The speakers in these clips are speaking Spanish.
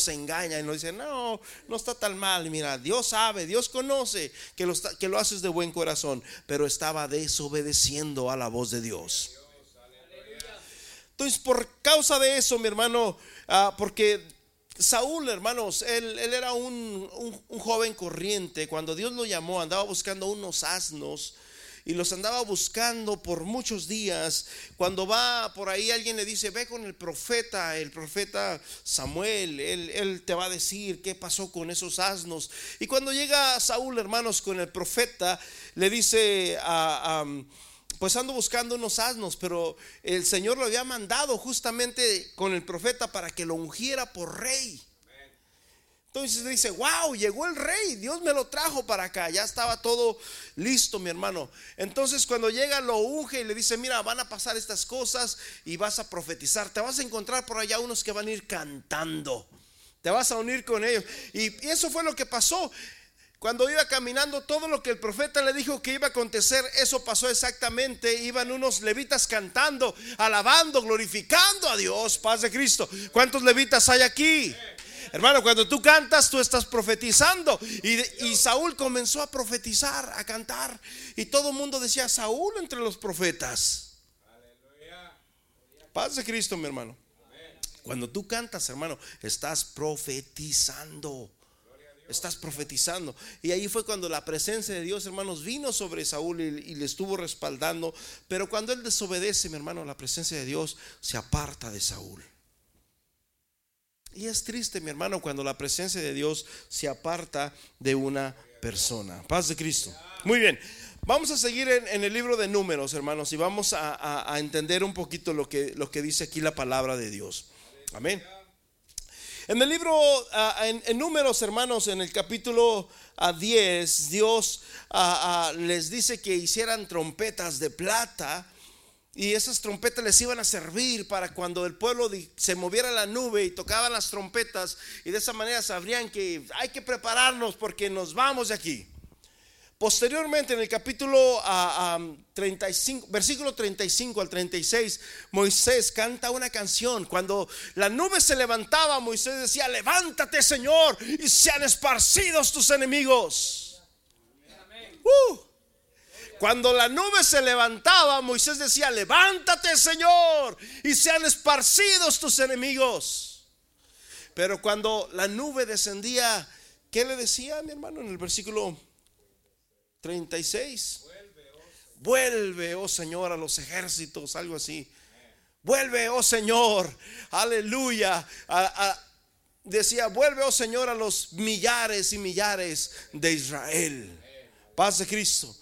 se engaña y nos dice, no, no está tan mal. Mira, Dios sabe, Dios conoce que lo, que lo haces de buen corazón, pero estaba desobedeciendo a la voz de Dios. Entonces, por causa de eso, mi hermano, ah, porque Saúl, hermanos, él, era un, un, joven corriente. Cuando Dios lo llamó, andaba buscando unos asnos y los andaba buscando por muchos días. Cuando va por ahí, alguien le dice: Ve con el profeta, el profeta Samuel. Él, él te va a decir qué pasó con esos asnos. Y cuando llega Saúl, hermanos, con el profeta, le dice a pues ando buscando unos asnos, pero el Señor lo había mandado justamente con el profeta para que lo ungiera por rey. Entonces dice, wow, llegó el rey, Dios me lo trajo para acá, ya estaba todo listo, mi hermano. Entonces cuando llega lo unge y le dice, mira, van a pasar estas cosas y vas a profetizar, te vas a encontrar por allá unos que van a ir cantando, te vas a unir con ellos. Y, eso fue lo que pasó. Cuando iba caminando, todo lo que el profeta le dijo que iba a acontecer, eso pasó exactamente. Iban unos levitas cantando, alabando, glorificando a Dios, paz de Cristo. ¿Cuántos levitas hay aquí? Hermano, cuando tú cantas, tú estás profetizando. Y, Saúl comenzó a profetizar, a cantar. Y todo el mundo decía, Saúl entre los profetas. Paz de Cristo, mi hermano. Cuando tú cantas, hermano, estás profetizando estás profetizando. Y ahí fue cuando la presencia de Dios, hermanos, vino sobre Saúl y, le estuvo respaldando. Pero cuando él desobedece, mi hermano, la presencia de Dios se aparta de Saúl. Y es triste, mi hermano, cuando la presencia de Dios se aparta de una persona. Paz de Cristo. Muy bien. Vamos a seguir en, el libro de números, hermanos, y vamos a, entender un poquito lo que, dice aquí la palabra de Dios. Amén. En el libro, en, números, hermanos, en el capítulo 10, ah, Dios les dice que hicieran trompetas de plata. Y esas trompetas les iban a servir para cuando el pueblo se moviera la nube y tocaban las trompetas. Y de esa manera sabrían que hay que prepararnos porque nos vamos de aquí. Posteriormente, en el capítulo 35, versículo 35 al 36, Moisés canta una canción. Cuando la nube se levantaba, Moisés decía, levántate Señor, y sean esparcidos tus enemigos. Uh. Cuando la nube se levantaba, Moisés decía, levántate Señor, y sean esparcidos tus enemigos. Pero cuando la nube descendía, ¿qué le decía mi hermano en el versículo 36. Vuelve, oh Señor, a los ejércitos, algo así. Vuelve, oh Señor, aleluya. decía, vuelve, oh Señor, a los millares y millares de Israel. Paz de Cristo.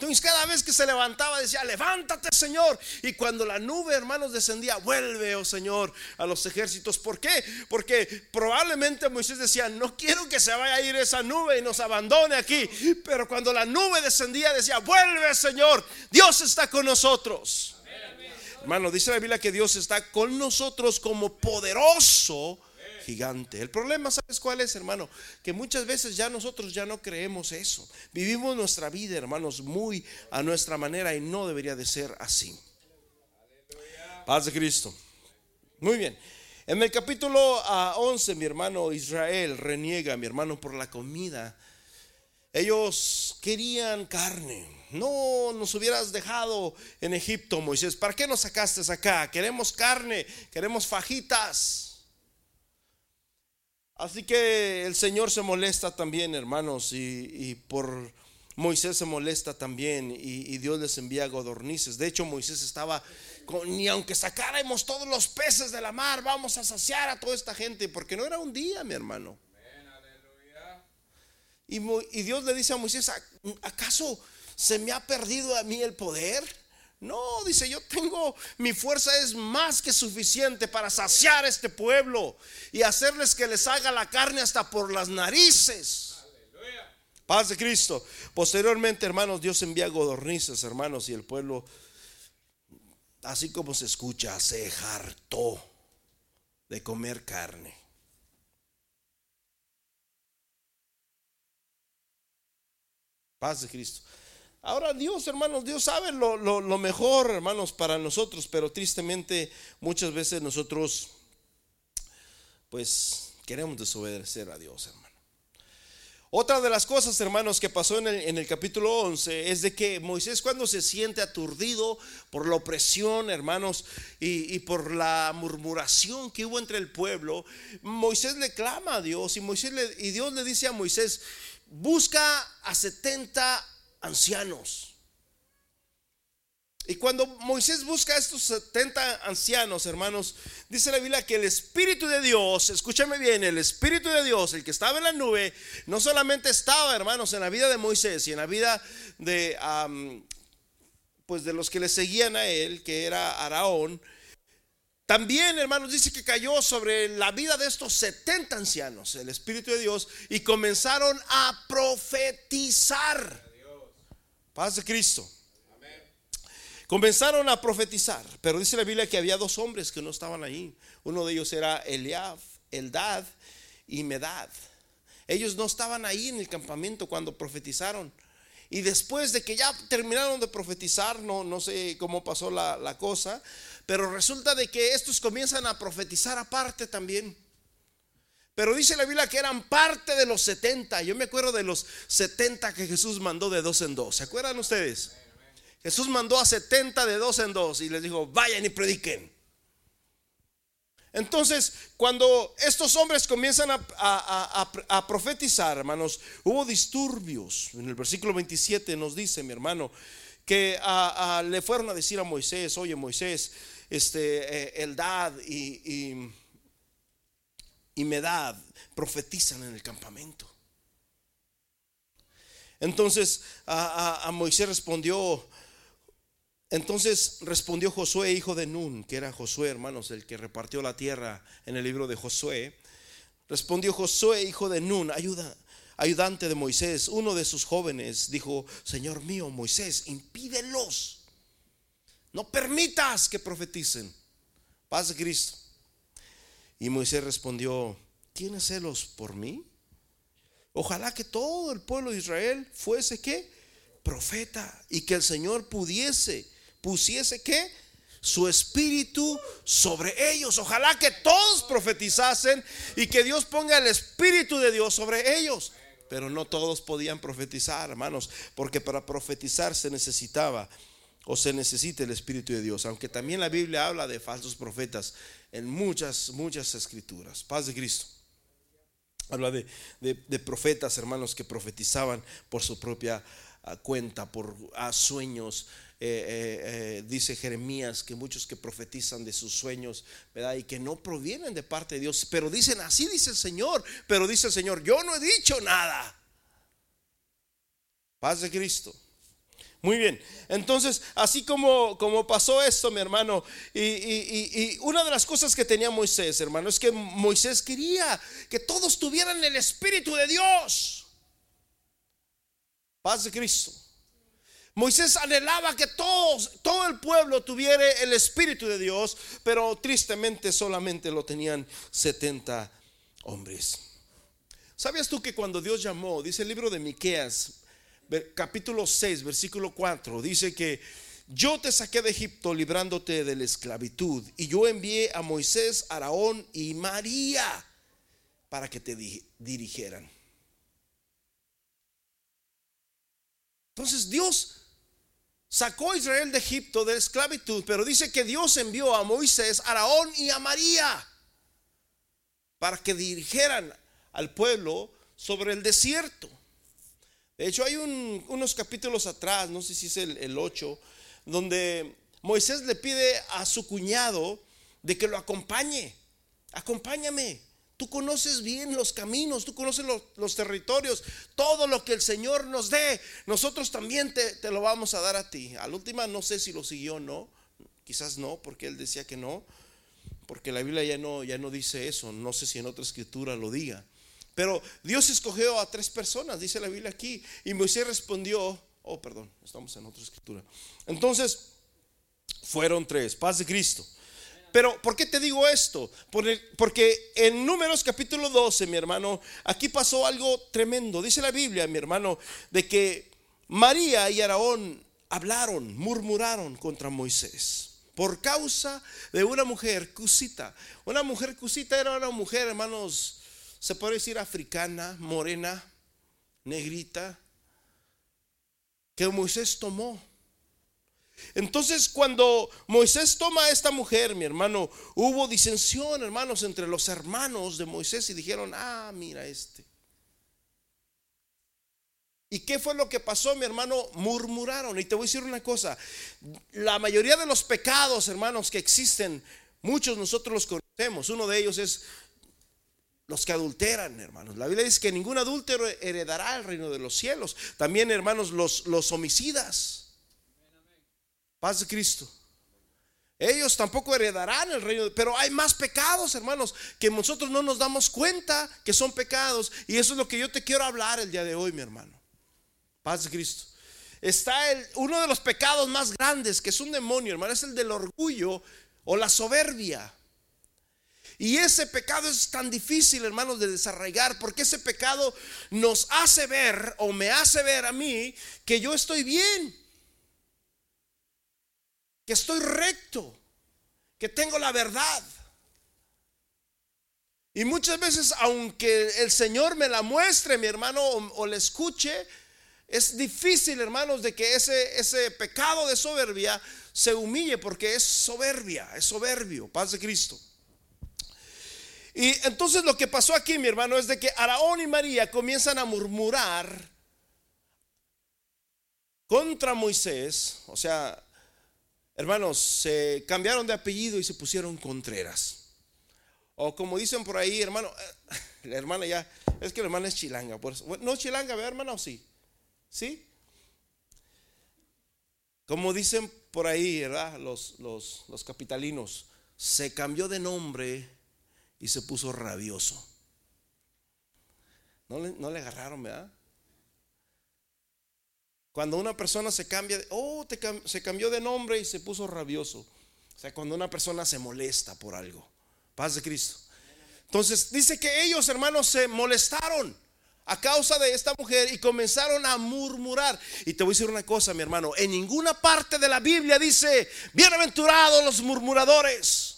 Entonces cada vez que se levantaba decía, levántate Señor. Y cuando la nube, hermanos, descendía, vuelve, oh Señor, a los ejércitos. ¿Por qué? Porque probablemente Moisés decía, no quiero que se vaya a ir esa nube y nos abandone aquí. Pero cuando la nube descendía decía, vuelve Señor, Dios está con nosotros. Hermano, dice la Biblia que Dios está con nosotros como poderoso gigante. El problema, ¿sabes cuál es, hermano? Que muchas veces ya nosotros ya no creemos eso. Vivimos nuestra vida, hermanos, muy a nuestra manera y no debería de ser así. Paz de Cristo. Muy bien. En el capítulo 11, ah, mi hermano Israel reniega, mi hermano, por la comida. Ellos querían carne. No nos hubieras dejado en Egipto, Moisés. ¿Para qué nos sacaste acá? Queremos carne, queremos fajitas. Así que el Señor se molesta también, hermanos, y, por Moisés se molesta también, y, Dios les envía godornices. De hecho, Moisés estaba, con, ni aunque sacáramos todos los peces de la mar, vamos a saciar a toda esta gente, porque no era un día, mi hermano. Y, y Dios le dice a Moisés, ¿acaso se me ha perdido a mí el poder? No, dice, yo tengo, mi fuerza es más que suficiente para saciar este pueblo y hacerles que les haga la carne hasta por las narices. Paz de Cristo. Posteriormente, hermanos, Dios envía godornices, hermanos, y el pueblo, así como se escucha, se hartó de comer carne. Paz de Cristo. Ahora Dios, hermanos, Dios sabe lo, mejor, hermanos, para nosotros, pero tristemente muchas veces nosotros, pues, queremos desobedecer a Dios, hermano. Otra de las cosas, hermanos, que pasó en el, capítulo 11 es de que Moisés cuando se siente aturdido por la opresión, hermanos, y, por la murmuración que hubo entre el pueblo, Moisés le clama a Dios y, y Dios le dice a Moisés, busca a 70 ancianos y cuando Moisés busca a estos 70 ancianos, hermanos, dice la Biblia que el Espíritu de Dios, escúchame bien, el Espíritu de Dios, el que estaba en la nube, no solamente estaba, hermanos, en la vida de Moisés y en la vida de, pues de los que le seguían a él, que era Araón, también, hermanos, dice que cayó sobre la vida de estos 70 ancianos, el Espíritu de Dios, y comenzaron a profetizar. Paz de Cristo. Comenzaron a profetizar, pero dice la Biblia que había dos hombres que no estaban ahí. Uno de ellos era Eliab, Eldad y Medad. Ellos no estaban ahí en el campamento cuando profetizaron. Y después de que ya terminaron de profetizar, no, no sé cómo pasó la, la cosa, pero resulta de que estos comienzan a profetizar aparte también. Pero dice la Biblia que eran parte de los 70. Yo me acuerdo de los 70 que Jesús mandó de dos en dos. ¿Se acuerdan ustedes? Jesús mandó a 70 de dos en dos y les dijo, vayan y prediquen. Entonces, cuando estos hombres comienzan a, profetizar, hermanos, hubo disturbios. En el versículo 27 nos dice, mi hermano, que le fueron a decir a Moisés, oye Moisés, este, eh, Eldad y, y Medad profetizan en el campamento. Entonces a, Moisés respondió, entonces respondió Josué, hijo de Nun, que era Josué, hermanos, el que repartió la tierra en el libro de Josué. Respondió Josué, hijo de Nun, ayuda, ayudante de Moisés, uno de sus jóvenes, dijo, Señor mío, Moisés, impídelos. No permitas que profeticen. Paz de Cristo. Y Moisés respondió, ¿tienes celos por mí? Ojalá que todo el pueblo de Israel fuese que profeta y que el Señor pudiese pusiese que su espíritu sobre ellos. Ojalá que todos profetizasen y que Dios ponga el espíritu de Dios sobre ellos. Pero no todos podían profetizar, hermanos, porque para profetizar se necesitaba o se necesita el espíritu de Dios. Aunque también la Biblia habla de falsos profetas en muchas, muchas escrituras. Paz de Cristo. Habla de, de profetas, hermanos, que profetizaban por su propia ah, cuenta, por ah, sueños, eh, eh, eh, dice Jeremías que muchos que profetizan de sus sueños, ¿verdad? Y que no provienen de parte de Dios, pero dicen, así dice el Señor, pero dice el Señor, yo no he dicho nada. Paz de Cristo. Muy bien, entonces, así como, como pasó esto, mi hermano, y, y, una de las cosas que tenía Moisés, hermano, es que Moisés quería que todos tuvieran el Espíritu de Dios. Paz de Cristo. Moisés anhelaba que todos, todo el pueblo tuviera el Espíritu de Dios, pero tristemente solamente lo tenían 70 hombres. ¿Sabías tú que cuando Dios llamó, dice el libro de Miqueas, capítulo 6, versículo 4, dice que yo te saqué de Egipto librándote de la esclavitud y yo envié a Moisés, Araón y María para que te dirigieran. Entonces Dios sacó a Israel de Egipto de esclavitud, pero dice que Dios envió a Moisés, Araón y a María para que dirigieran al pueblo sobre el desierto. De hecho, hay unos capítulos atrás, no sé si es el, el 8, donde Moisés le pide a su cuñado de que lo acompañe. Acompáñame. Tú conoces bien los caminos, tú conoces los, territorios, todo lo que el Señor nos dé, nosotros también te, lo vamos a dar a ti. Al última no sé si lo siguió o no, quizás no, porque él decía que no, porque la Biblia ya no, ya no dice eso, no sé si en otra escritura lo diga. Pero Dios escogió a tres personas, dice la Biblia aquí, y Moisés respondió, oh, perdón, estamos en otra escritura. Entonces, fueron tres, paz de Cristo. Pero, ¿por qué te digo esto? Porque en Números capítulo 12, mi hermano, aquí pasó algo tremendo. Dice la Biblia, mi hermano, de que María y Araón hablaron, murmuraron contra Moisés por causa de una mujer cusita. Una mujer cusita era una mujer, hermanos, se puede decir africana, morena, negrita, que Moisés tomó. Entonces cuando Moisés toma a esta mujer, mi hermano, hubo disensión, hermanos, entre los hermanos de Moisés y dijeron, ah, mira este. ¿Y qué fue lo que pasó, mi hermano? Murmuraron. Y te voy a decir una cosa, la mayoría de los pecados, hermanos, que existen, muchos nosotros los conocemos. Uno de ellos es los que adulteran, hermanos. La Biblia dice que ningún adúltero heredará el reino de los cielos. También, hermanos, los, los homicidas. Paz de Cristo. Ellos tampoco heredarán el reino, pero hay más pecados, hermanos, que nosotros no nos damos cuenta que son pecados. Y eso es lo que yo te quiero hablar el día de hoy, mi hermano. Paz de Cristo. Está el, uno de los pecados más grandes, que es un demonio, hermano, es el del orgullo o la soberbia. Y ese pecado es tan difícil, hermanos, de desarraigar, porque ese pecado nos hace ver o me hace ver a mí que yo estoy bien, que estoy recto, que tengo la verdad. Y muchas veces, aunque el Señor me la muestre, mi hermano, o, le escuche, es difícil, hermanos, de que ese, ese pecado de soberbia se humille porque es soberbia, es soberbio, paz de Cristo. Y entonces lo que pasó aquí, mi hermano, es de que Araón y María comienzan a murmurar contra Moisés. O sea, hermanos, se cambiaron de apellido y se pusieron Contreras. O como dicen por ahí, hermano, la hermana ya, es que la hermana es chilanga. no chilanga, ¿verdad, hermana? ¿O sí? ¿Sí? Como dicen por ahí, ¿verdad? Los, los, los capitalinos, se cambió de nombre y se puso rabioso. No le, no le agarraron, ¿verdad? Cuando una persona se cambia, de, oh, se cambió de nombre y se puso rabioso. O sea, cuando una persona se molesta por algo. Paz de Cristo. Entonces dice que ellos, hermanos, se molestaron a causa de esta mujer y comenzaron a murmurar. Y te voy a decir una cosa, mi hermano, en ninguna parte de la Biblia dice, bienaventurados los murmuradores.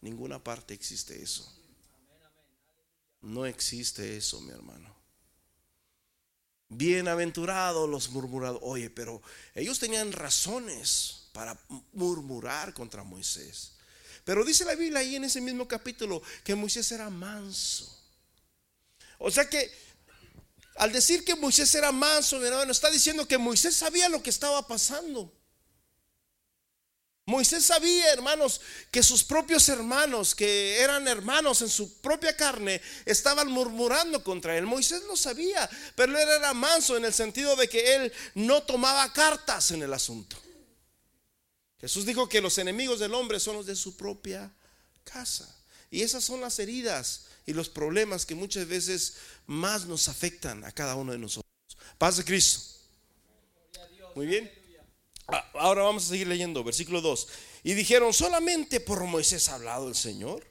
Ninguna parte existe eso. No existe eso, mi hermano. Bienaventurados los murmuradores. Oye, pero ellos tenían razones para murmurar contra Moisés. Pero dice la Biblia ahí en ese mismo capítulo que Moisés era manso. O sea que al decir que Moisés era manso, mi hermano, está diciendo que Moisés sabía lo que estaba pasando. Moisés sabía, hermanos, que sus propios hermanos, que eran hermanos en su propia carne, estaban murmurando contra él. Moisés lo sabía, pero él era manso en el sentido de que él no tomaba cartas en el asunto. Jesús dijo que los enemigos del hombre son los de su propia casa. Y esas son las heridas y los problemas que muchas veces más nos afectan a cada uno de nosotros. Paz de Cristo. Muy bien. Ah, ahora vamos a seguir leyendo, versículo 2. Y dijeron, solamente por Moisés ha hablado el Señor.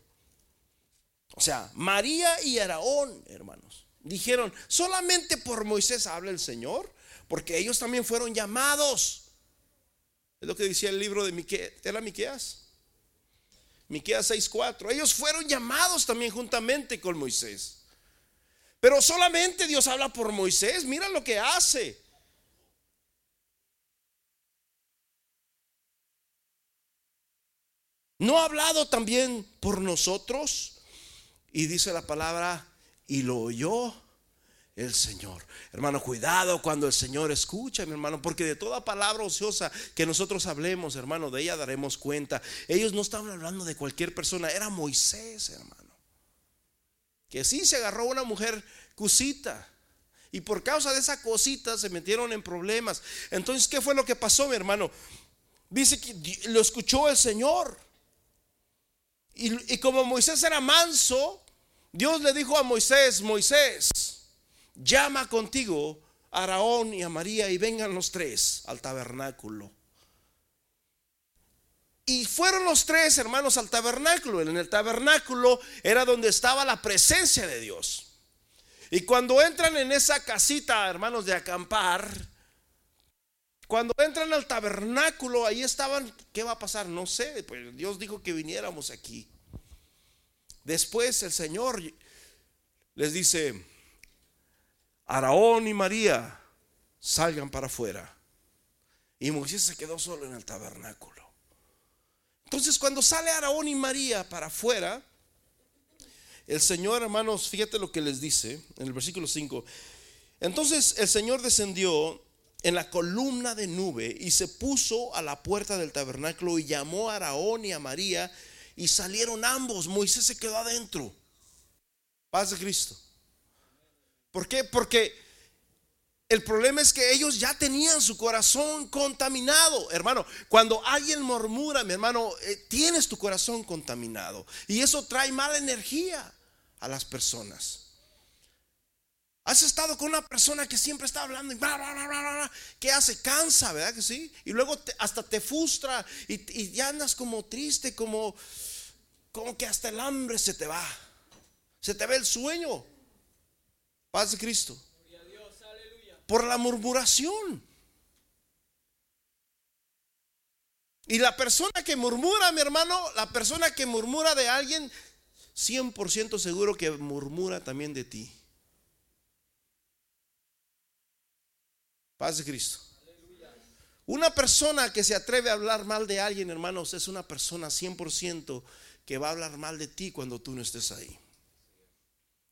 O sea, María y Araón, hermanos, dijeron, solamente por Moisés habla el Señor, porque ellos también fueron llamados. Es lo que decía el libro de Miqueas, ¿era Miqueas? Miqueas 6:4. Ellos fueron llamados también juntamente con Moisés. Pero solamente Dios habla por Moisés. Mira lo que hace. ¿No ha hablado también por nosotros? Y dice la palabra, y lo oyó el Señor. Hermano, cuidado cuando el Señor escucha, mi hermano, porque de toda palabra ociosa que nosotros hablemos, hermano, de ella daremos cuenta. Ellos no estaban hablando de cualquier persona, era Moisés, hermano. Que sí se agarró una mujer cusita. Y por causa de esa cosita se metieron en problemas. Entonces, ¿qué fue lo que pasó, mi hermano? Dice que lo escuchó el Señor. Y, como Moisés era manso, Dios le dijo a Moisés, Moisés, llama contigo a Araón y a María y vengan los tres al tabernáculo. Y fueron los tres hermanos al tabernáculo. En el tabernáculo era donde estaba la presencia de Dios. Y cuando entran en esa casita, hermanos, de acampar, cuando entran al tabernáculo, ahí estaban, ¿qué va a pasar? No sé, pues Dios dijo que viniéramos aquí. Después el Señor les dice, Araón y María salgan para afuera. Y Moisés se quedó solo en el tabernáculo. Entonces cuando sale Araón y María para afuera, el Señor, hermanos, fíjate lo que les dice en el versículo 5. Entonces el Señor descendió en la columna de nube y se puso a la puerta del tabernáculo y llamó a Araón y a María y salieron ambos. Moisés se quedó adentro. Paz de Cristo. ¿Por qué? Porque el problema es que ellos ya tenían su corazón contaminado, hermano. Cuando alguien murmura, mi hermano, eh, tienes tu corazón contaminado. Y eso trae mala energía a las personas. Has estado con una persona que siempre está hablando y bla, bla, bla, bla, que hace cansa, ¿verdad que sí? Y luego hasta te frustra y, y, ya andas como triste, como, como que hasta el hambre se te va. Se te ve el sueño. Paz de Cristo. Por la murmuración. Y la persona que murmura, mi hermano, la persona que murmura de alguien, 100% seguro que murmura también de ti. Paz de Cristo. Una persona que se atreve a hablar mal de alguien, hermanos, es una persona 100% que va a hablar mal de ti cuando tú no estés ahí.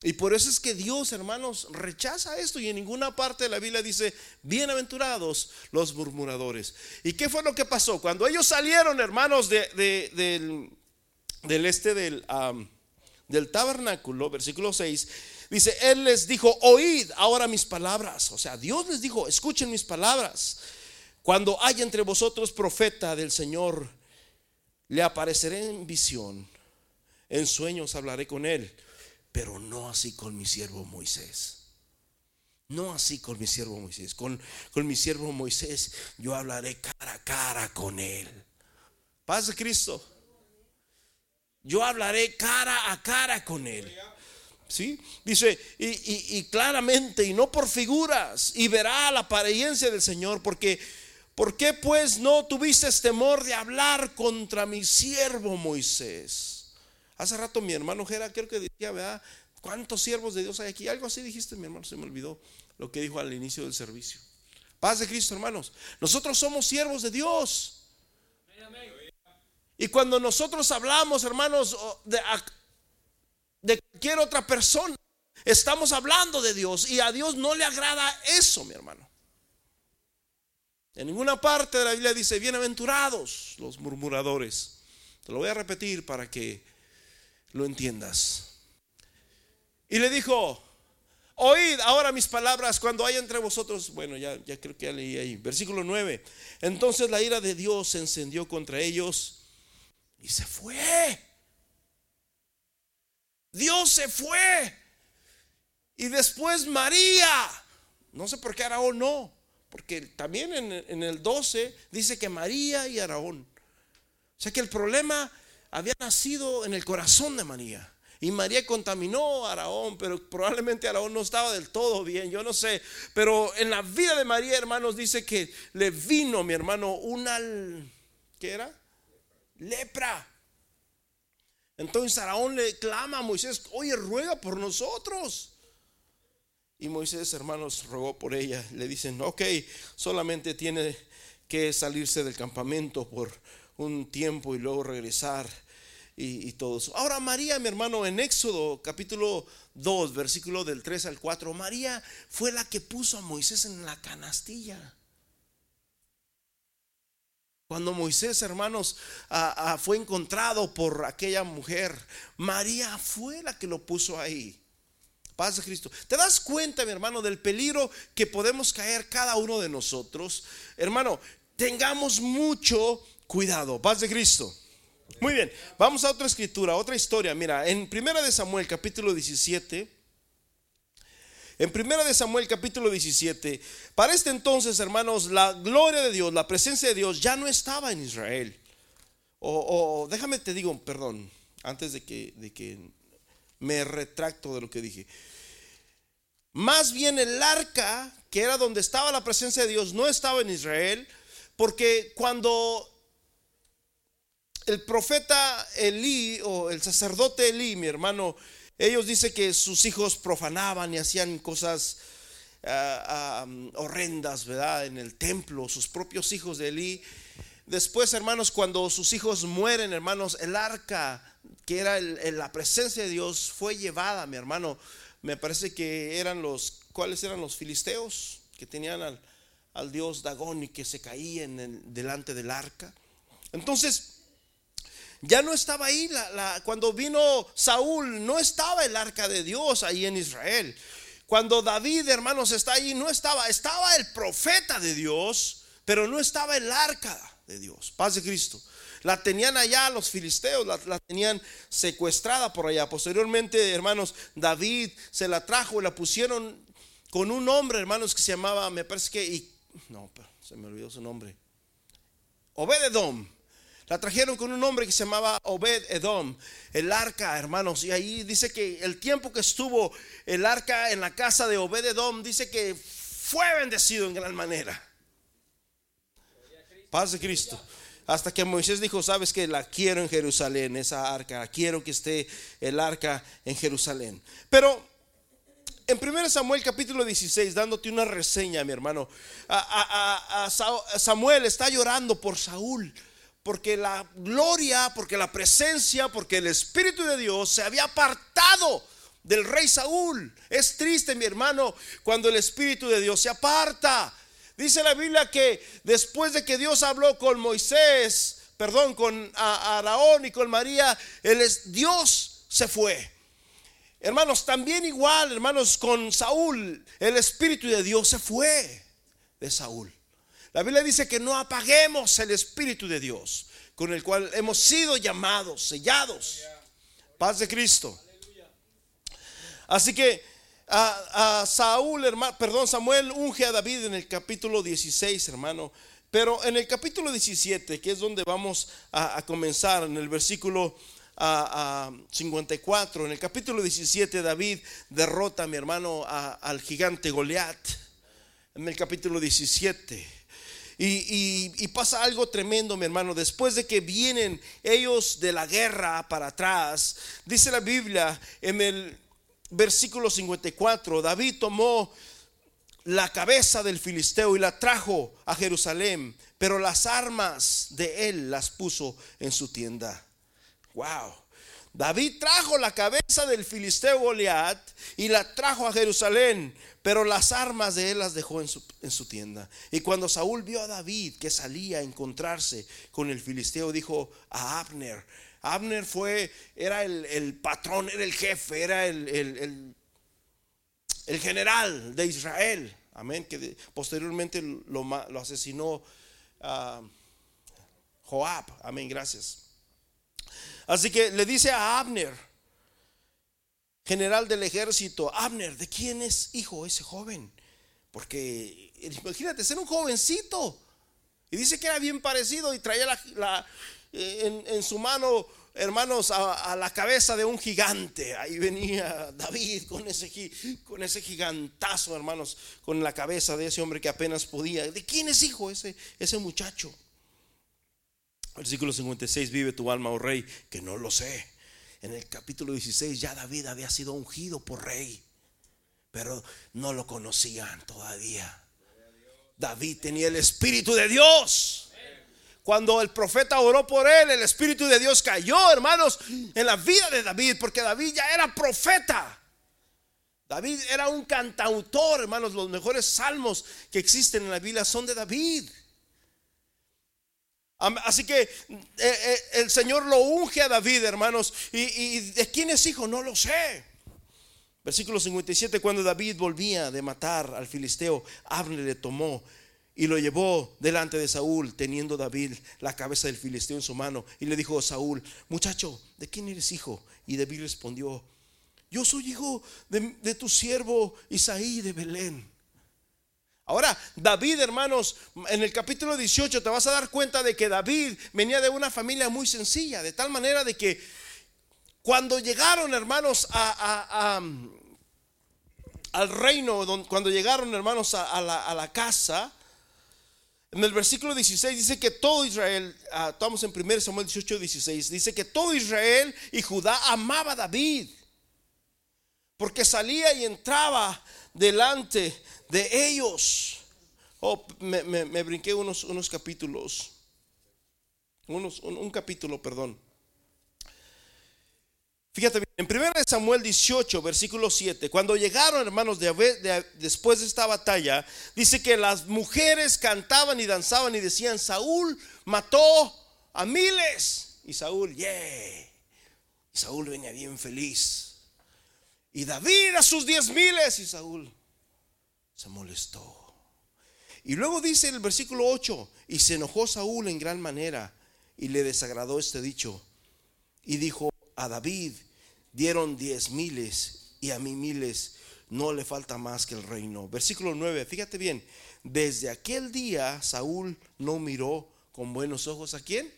Y por eso es que Dios, hermanos, rechaza esto y en ninguna parte de la Biblia dice, bienaventurados los murmuradores. ¿Y qué fue lo que pasó? Cuando ellos salieron, hermanos, de, del, este del, del tabernáculo, versículo 6, Dice, Él les dijo, oíd ahora mis palabras. O sea, Dios les dijo, escuchen mis palabras. Cuando haya entre vosotros profeta del Señor, le apareceré en visión. En sueños hablaré con Él, pero no así con mi siervo Moisés. No así con mi siervo Moisés. Con, con mi siervo Moisés yo hablaré cara a cara con Él. Paz de Cristo. Yo hablaré cara a cara con Él. ¿Sí? Dice, y, claramente, y no por figuras, y verá la apariencia del Señor, porque, ¿por qué pues no tuviste temor de hablar contra mi siervo Moisés? Hace rato mi hermano Jera, creo que decía. ¿Cuántos siervos de Dios hay aquí? Algo así dijiste, mi hermano, se me olvidó lo que dijo al inicio del servicio. Paz de Cristo, hermanos. Nosotros somos siervos de Dios. Y cuando nosotros hablamos, hermanos, de, de cualquier otra persona. Estamos hablando de Dios y a Dios no le agrada eso, mi hermano. En ninguna parte de la Biblia dice, bienaventurados los murmuradores. Te lo voy a repetir para que lo entiendas. Y le dijo, oíd ahora mis palabras cuando haya entre vosotros. Bueno, ya, ya creo que ya leí ahí. Versículo 9. Entonces la ira de Dios se encendió contra ellos y se fue. Dios se fue. Y después María. No sé por qué Araón no. Porque también en, el 12 dice que María y Araón. O sea que el problema había nacido en el corazón de María. Y María contaminó a Araón, pero probablemente Araón no estaba del todo bien, yo no sé. Pero en la vida de María, hermanos, dice que le vino, mi hermano, una... ¿Qué era? Lepra. Entonces Araón le clama a Moisés, oye, ruega por nosotros. Y Moisés, hermanos, rogó por ella. Le dicen, ok, solamente tiene que salirse del campamento por un tiempo y luego regresar y, todo eso. Ahora María, mi hermano, en Éxodo capítulo 2, versículo del 3 al 4, María fue la que puso a Moisés en la canastilla. Cuando Moisés, hermanos, fue encontrado por aquella mujer, María fue la que lo puso ahí. Paz de Cristo. ¿Te das cuenta, mi hermano, del peligro que podemos caer cada uno de nosotros? Hermano, tengamos mucho cuidado. Paz de Cristo. Muy bien, vamos a otra escritura, otra historia. Mira, en Primera de Samuel, capítulo 17, en 1 de Samuel capítulo 17, para este entonces, hermanos, la gloria de Dios, la presencia de Dios ya no estaba en Israel. O, déjame te digo, perdón, antes de que, de que me retracto de lo que dije. Más bien el arca, que era donde estaba la presencia de Dios, no estaba en Israel, porque cuando el profeta Elí o el sacerdote Elí, mi hermano, ellos dicen que sus hijos profanaban y hacían cosas ah, ah, horrendas, ¿verdad? En el templo, sus propios hijos de Elí. Después, hermanos, cuando sus hijos mueren, hermanos, el arca, que era la presencia de Dios, fue llevada, mi hermano. Me parece que eran los, ¿cuáles eran los filisteos? Que tenían al, al dios Dagón y que se caían delante del arca. Entonces, ya no estaba ahí. cuando vino Saúl, no estaba el arca de Dios ahí en Israel. Cuando David, hermanos, está ahí, no estaba, estaba el profeta de Dios, pero no estaba el arca de Dios. Paz de Cristo. La tenían allá los filisteos, la, tenían secuestrada por allá. Posteriormente, hermanos, David se la trajo y la pusieron con un hombre, hermanos, que se llamaba, me parece que, no, se me olvidó su nombre. Obededom. La trajeron con un hombre que se llamaba Obed Edom, el arca, hermanos. Y ahí dice que el tiempo que estuvo el arca en la casa de Obed Edom, dice que fue bendecido en gran manera. Paz de Cristo. Hasta que Moisés dijo, sabes que la quiero en Jerusalén, esa arca, quiero que esté el arca en Jerusalén. Pero en 1 Samuel capítulo 16, dándote una reseña, mi hermano, a, Samuel está llorando por Saúl porque la gloria, porque la presencia, porque el Espíritu de Dios se había apartado del rey Saúl. Es triste, mi hermano, cuando el Espíritu de Dios se aparta. Dice la Biblia que después de que Dios habló con Moisés, perdón, con Araón y con María, el Dios se fue. Hermanos, también igual, hermanos, con Saúl, el Espíritu de Dios se fue de Saúl. La Biblia dice que no apaguemos el Espíritu de Dios, con el cual hemos sido llamados, sellados. Paz de Cristo. Así que a, Saúl, hermano, perdón, Samuel unge a David en el capítulo 16, hermano. Pero en el capítulo 17, que es donde vamos a, comenzar, en el versículo a, 54, en el capítulo 17, David derrota a mi hermano al gigante Goliat. En el capítulo 17. Y, pasa algo tremendo, mi hermano. Después de que vienen ellos de la guerra para atrás, dice la Biblia en el versículo 54, David tomó la cabeza del filisteo y la trajo a Jerusalén, pero las armas de él las puso en su tienda. Wow. David trajo la cabeza del filisteo Goliat y la trajo a Jerusalén, pero las armas de él las dejó en su, tienda. Y cuando Saúl vio a David que salía a encontrarse con el filisteo, dijo a Abner, Abner fue, era el, patrón, era el jefe, era el, general de Israel. Amén. Que posteriormente lo, asesinó ah, Joab. Amén. Gracias. Así que le dice a Abner, general del ejército, Abner, ¿de quién es hijo ese joven? Porque imagínate, ser un jovencito. Y dice que era bien parecido y traía eh, en, su mano, hermanos, a, la cabeza de un gigante. Ahí venía David con ese, con ese gigantazo, hermanos, con la cabeza de ese hombre que apenas podía. ¿De quién es hijo ese, ese muchacho? Versículo 56, vive tu alma, oh rey, que no lo sé en el capítulo 16 ya David había sido ungido por rey, pero no lo conocían todavía. David tenía el Espíritu de Dios. Cuando el profeta oró por él, el Espíritu de Dios cayó, hermanos, en la vida de David, porque David ya era profeta. David era un cantautor, hermanos. Los mejores salmos que existen en la Biblia son de David. Así que eh, eh, el Señor lo unge a David, hermanos. Y, de quién es hijo? No lo sé. Versículo 57, cuando David volvía de matar al filisteo, Abner le tomó y lo llevó delante de Saúl, teniendo David la cabeza del filisteo en su mano. Y le dijo a Saúl, muchacho, ¿de quién eres hijo? Y David respondió, yo soy hijo de, de tu siervo Isaí de Belén. Ahora, David, hermanos, en el capítulo 18 te vas a dar cuenta de que David venía de una familia muy sencilla, de tal manera de que cuando llegaron, hermanos, al reino, cuando llegaron, hermanos, a, la, casa, en el versículo 16 dice que todo Israel, uh, estamos en 1 Samuel 18, 16, dice que todo Israel y Judá amaba a David. porque salía y entraba delante de ellos. Oh, me, brinqué unos, unos capítulos. Unos, un, capítulo, perdón. Fíjate bien, en 1 Samuel 18, versículo 7, cuando llegaron hermanos de, después de esta batalla, dice que las mujeres cantaban y danzaban y decían, Saúl mató a miles. Y Saúl, yeah. Y Saúl venía bien feliz. Y David a sus diez miles. Y Saúl se molestó. Y luego dice el versículo 8, y se enojó Saúl en gran manera y le desagradó este dicho. Y dijo a David, dieron diez miles y a mí miles, no le falta más que el reino. Versículo 9, fíjate bien, desde aquel día Saúl no miró con buenos ojos a quién.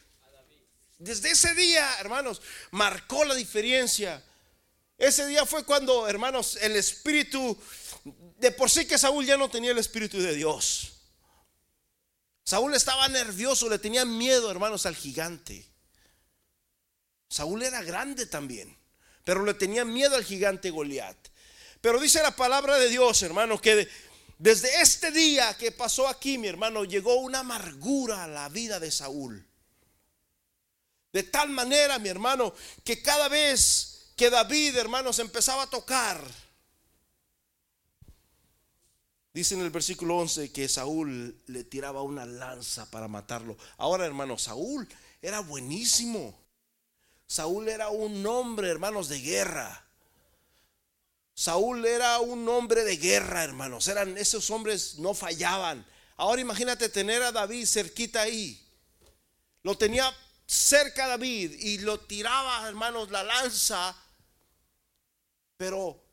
Desde ese día, hermanos, marcó la diferencia. Ese día fue cuando, hermanos, el espíritu, de por sí que Saúl ya no tenía el espíritu de Dios. Saúl estaba nervioso, le tenía miedo, hermanos, al gigante. Saúl era grande también, pero le tenía miedo al gigante Goliat. Pero dice la palabra de Dios, hermano, que desde este día que pasó aquí, mi hermano, llegó una amargura a la vida de Saúl. De tal manera, mi hermano, que cada vez que David, hermanos, empezaba a tocar, Dice en el versículo 11 que Saúl le tiraba una lanza para matarlo. Ahora, hermano, Saúl era buenísimo. Saúl era un hombre, hermanos, de guerra. Saúl era un hombre de guerra, hermanos. Eran esos hombres no fallaban. Ahora imagínate tener a David cerquita ahí. Lo tenía cerca David y lo tiraba, hermanos, la lanza. Pero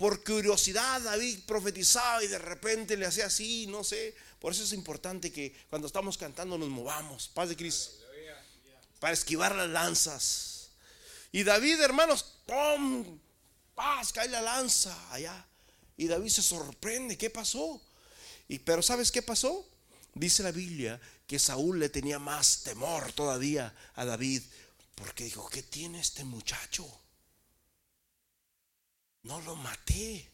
por curiosidad David profetizaba y de repente le hacía así, no sé. Por eso es importante que cuando estamos cantando nos movamos. Paz de Cristo. Para esquivar las lanzas. Y David, hermanos, ¡pum! Paz, cae la lanza allá. Y David se sorprende, ¿qué pasó? Y pero ¿sabes qué pasó? Dice la Biblia que Saúl le tenía más temor todavía a David, porque dijo, ¿qué tiene este muchacho? No lo maté.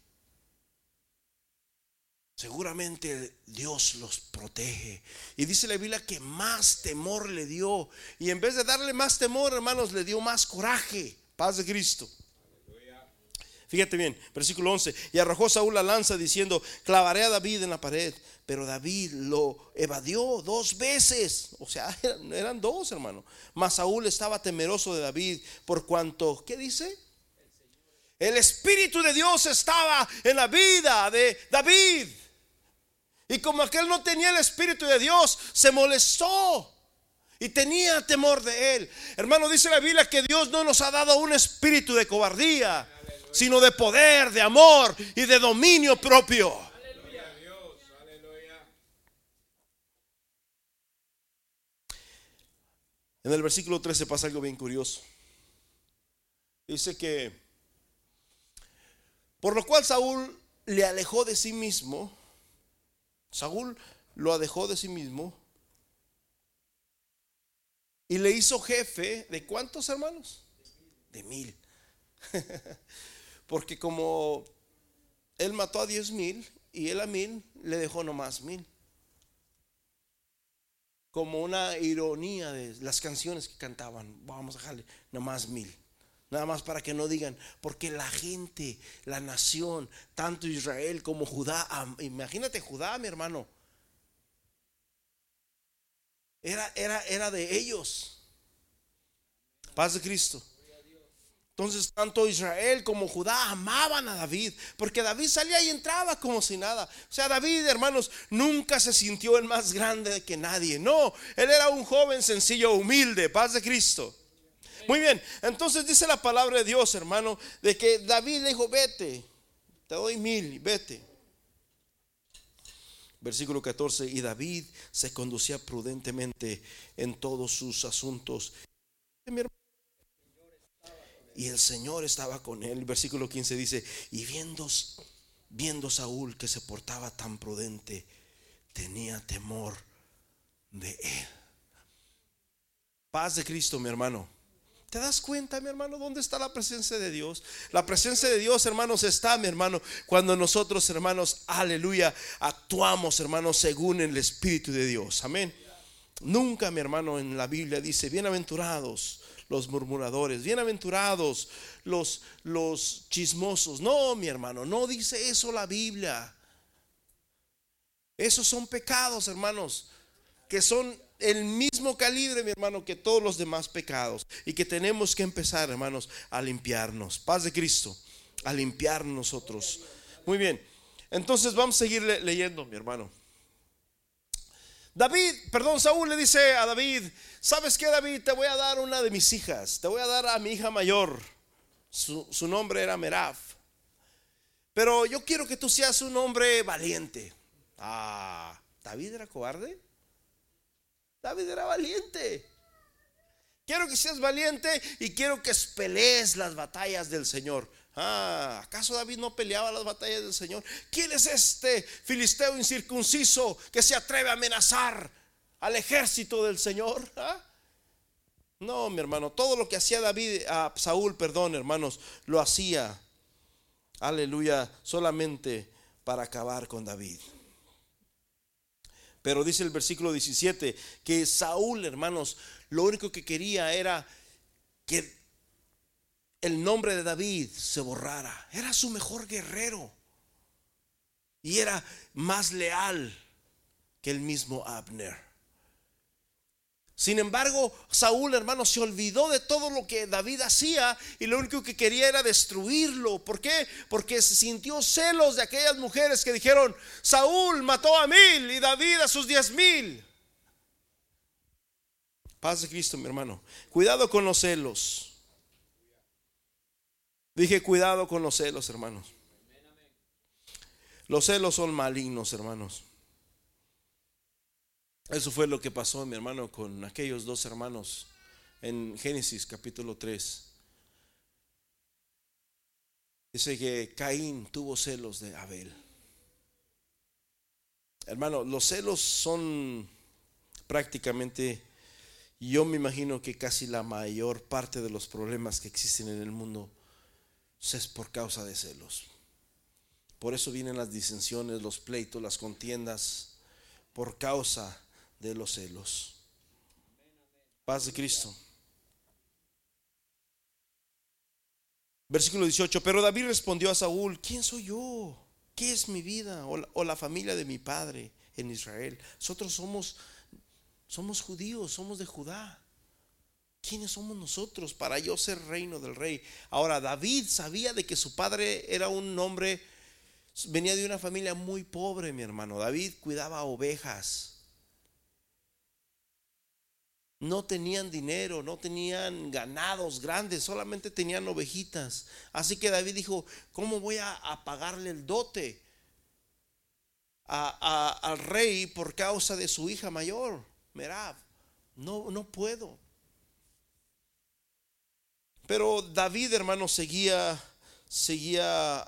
Seguramente Dios los protege. Y dice la Biblia que más temor le dio. Y en vez de darle más temor, hermanos, le dio más coraje. Paz de Cristo. Fíjate bien, versículo 11. Y arrojó Saúl la lanza diciendo, clavaré a David en la pared. Pero David lo evadió dos veces. O sea, eran, eran dos, hermano. Mas Saúl estaba temeroso de David por cuanto, ¿qué dice? El Espíritu de Dios estaba en la vida de David. Y como aquel no tenía el Espíritu de Dios, se molestó y tenía temor de él. Hermano, dice la Biblia que Dios no nos ha dado un espíritu de cobardía, sino de poder, de amor y de dominio propio. En el versículo 13 pasa algo bien curioso. Dice que por lo cual Saúl le alejó de sí mismo. Saúl lo alejó de sí mismo. Y le hizo jefe de cuántos hermanos? De mil. Porque como él mató a diez mil y él a mil, le dejó nomás mil. Como una ironía de las canciones que cantaban. Vamos a dejarle nomás mil. Nada más para que no digan, porque la gente, la nación, tanto Israel como Judá, imagínate Judá, mi hermano, era, era, era de ellos. Paz de Cristo. Entonces tanto Israel como Judá amaban a David, porque David salía y entraba como si nada. O sea, David, hermanos, nunca se sintió el más grande que nadie. No, él era un joven sencillo, humilde, paz de Cristo. Muy bien, entonces dice la palabra de Dios, hermano, de que David le dijo, vete, te doy mil, vete. Versículo 14, y David se conducía prudentemente en todos sus asuntos. Y el Señor estaba con él. Versículo 15 dice, y viendo, viendo Saúl que se portaba tan prudente, tenía temor de él. Paz de Cristo, mi hermano. ¿Te das cuenta, mi hermano, dónde está la presencia de Dios? La presencia de Dios, hermanos, está, mi hermano, cuando nosotros, hermanos, aleluya, actuamos, hermanos, según el Espíritu de Dios. Amén. Nunca, mi hermano, en la Biblia dice, bienaventurados los murmuradores, bienaventurados los, los chismosos. No, mi hermano, no dice eso la Biblia. Esos son pecados, hermanos, que son el mismo calibre, mi hermano, que todos los demás pecados. Y que tenemos que empezar, hermanos, a limpiarnos. Paz de Cristo, a limpiar nosotros. Muy bien. Entonces vamos a seguir leyendo, mi hermano. David, perdón, Saúl le dice a David, ¿sabes qué, David? Te voy a dar una de mis hijas. Te voy a dar a mi hija mayor. Su, nombre era Meraf. Pero yo quiero que tú seas un hombre valiente. Ah, ¿David era cobarde? David era valiente. Quiero que seas valiente y quiero que pelees las batallas del Señor. Ah, ¿acaso David no peleaba las batallas del Señor? ¿Quién es este filisteo incircunciso que se atreve a amenazar al ejército del Señor? ¿Ah? No, mi hermano, todo lo que hacía David, a Saúl, perdón, hermanos, lo hacía, aleluya, solamente para acabar con David. Pero dice el versículo 17 que Saúl, hermanos, lo único que quería era que el nombre de David se borrara. Era su mejor guerrero. Y era más leal que el mismo Abner. Sin embargo, Saúl, hermano, se olvidó de todo lo que David hacía y lo único que quería era destruirlo. ¿Por qué? Porque se sintió celos de aquellas mujeres que dijeron, Saúl mató a mil y David a sus diez mil. Paz de Cristo, mi hermano. Cuidado con los celos. Dije, cuidado con los celos, hermanos. Los celos son malignos, hermanos. Eso fue lo que pasó, mi hermano, con aquellos dos hermanos en Génesis capítulo 3. Dice que Caín tuvo celos de Abel. Hermano, los celos son prácticamente, yo me imagino que casi la mayor parte de los problemas que existen en el mundo es por causa de celos. Por eso vienen las disensiones, los pleitos, las contiendas, por causa de los celos. Paz de Cristo. Versículo 18, pero David respondió a Saúl, ¿quién soy yo? ¿Qué es mi vida o la, o la familia de mi padre en Israel? Nosotros somos, somos judíos, somos de Judá. ¿Quiénes somos nosotros para yo ser reino del rey? Ahora, David sabía de que su padre era un hombre, venía de una familia muy pobre, mi hermano. David cuidaba ovejas no tenían dinero, no tenían ganados grandes, solamente tenían ovejitas. Así que David dijo, ¿cómo voy a, pagarle el dote al rey por causa de su hija mayor, Merab? No, no puedo. Pero David, hermano, seguía, seguía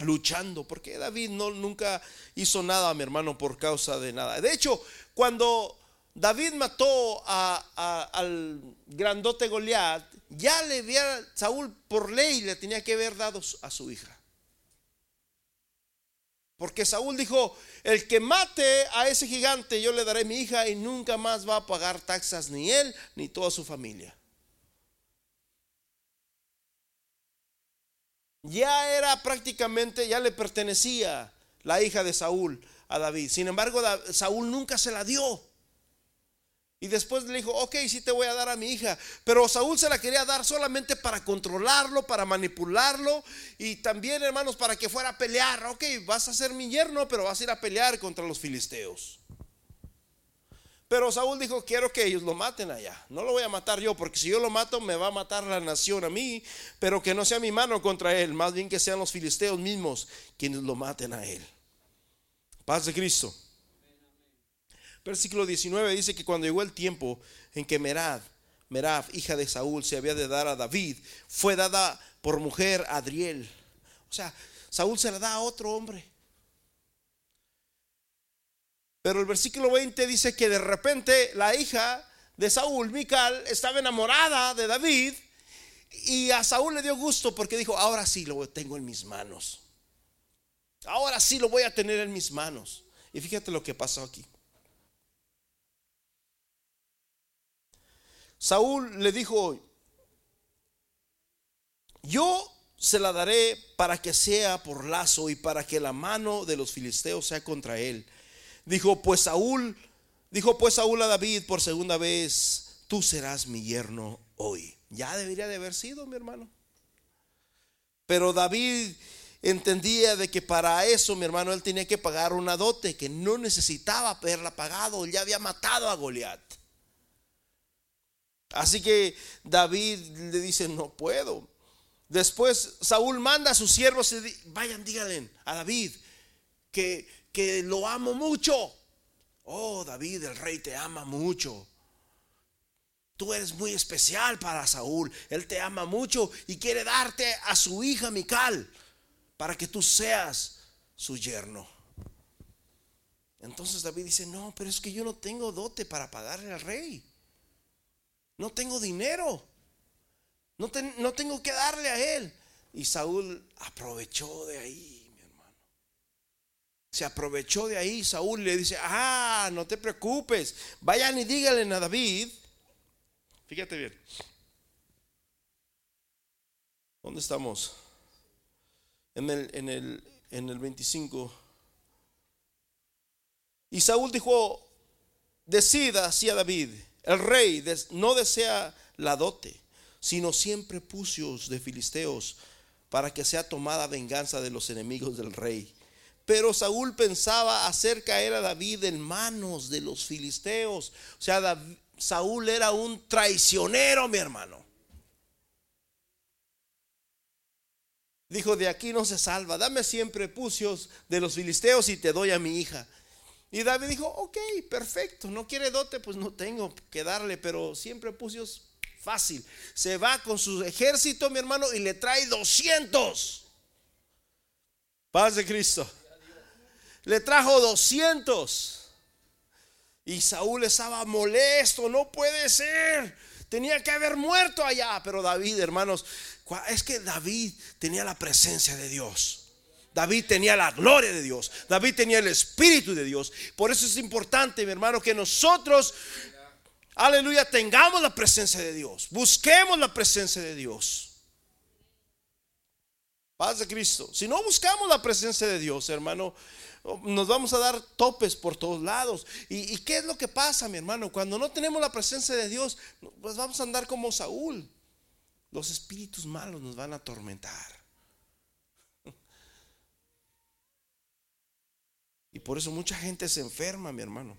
luchando, porque David no, nunca hizo nada, mi hermano, por causa de nada. De hecho, cuando David mató al grandote Goliat, ya le había, Saúl por ley le tenía que haber dado a su hija. Porque Saúl dijo, el que mate a ese gigante yo le daré mi hija y nunca más va a pagar taxas ni él ni toda su familia. Ya era prácticamente, ya le pertenecía la hija de Saúl a David. Sin embargo, Saúl nunca se la dio. Y después le dijo, ok, sí te voy a dar a mi hija. Pero Saúl se la quería dar solamente para controlarlo, para manipularlo. Y también, hermanos, para que fuera a pelear. Ok, vas a ser mi yerno, pero vas a ir a pelear contra los filisteos. Pero Saúl dijo, quiero que ellos lo maten allá. No lo voy a matar yo, porque si yo lo mato me va a matar la nación a mí. Pero que no sea mi mano contra él. Más bien que sean los filisteos mismos quienes lo maten a él. Paz de Cristo. Versículo 19 dice que cuando llegó el tiempo en que Merab, Merab, hija de Saúl, se había de dar a David, fue dada por mujer a Adriel. O sea, Saúl se la da a otro hombre. Pero el versículo 20 dice que de repente la hija de Saúl, Mical, estaba enamorada de David y a Saúl le dio gusto porque dijo, ahora sí lo tengo en mis manos. Ahora sí lo voy a tener en mis manos. Y fíjate lo que pasó aquí. Saúl le dijo, yo se la daré para que sea por lazo y para que la mano de los filisteos sea contra él. Dijo, pues Saúl, dijo pues Saúl a David por segunda vez, tú serás mi yerno hoy. Ya debería de haber sido, mi hermano. Pero David entendía de que para eso, mi hermano, él tenía que pagar una dote que no necesitaba haberla pagado, ya había matado a Goliat. Así que David le dice, no puedo. Después Saúl manda a sus siervos, vayan, díganle a David que, que lo amo mucho. Oh, David, el rey te ama mucho. Tú eres muy especial para Saúl. Él te ama mucho y quiere darte a su hija Mical para que tú seas su yerno. Entonces David dice, no, pero es que yo no tengo dote para pagarle al rey. No tengo dinero. No, tengo que darle a él. Y Saúl aprovechó de ahí, mi hermano. Se aprovechó de ahí. Saúl le dice, ah, no te preocupes. Vayan y díganle a David. Fíjate bien. ¿Dónde estamos? En el, en el, en el 25. Y Saúl dijo, decida así a David, el rey no desea la dote sino siempre pucios de filisteos, para que sea tomada venganza de los enemigos del rey. Pero Saúl pensaba hacer caer a David en manos de los filisteos. O sea, Saúl era un traicionero, mi hermano. Dijo, de aquí no se salva, dame siempre pucios de los filisteos y te doy a mi hija. Y David dijo, ok, perfecto, no quiere dote, pues no tengo que darle, pero siempre pucios Fácil. Se va con su ejército, mi hermano, y le trae 200. Paz de Cristo. Le trajo 200. Y Saúl estaba molesto, no puede ser. Tenía que haber muerto allá. Pero David, hermanos, es que David tenía la presencia de Dios. David tenía la gloria de Dios. David tenía el Espíritu de Dios. Por eso es importante, mi hermano, que nosotros aleluya, tengamos la presencia de Dios. Busquemos la presencia de Dios. Paz de Cristo. Si no buscamos la presencia de Dios, hermano, nos vamos a dar topes por todos lados. ¿Y, qué es lo que pasa, mi hermano? Cuando no tenemos la presencia de Dios, pues vamos a andar como Saúl. Los espíritus malos nos van a atormentar. Y por eso mucha gente se enferma, mi hermano.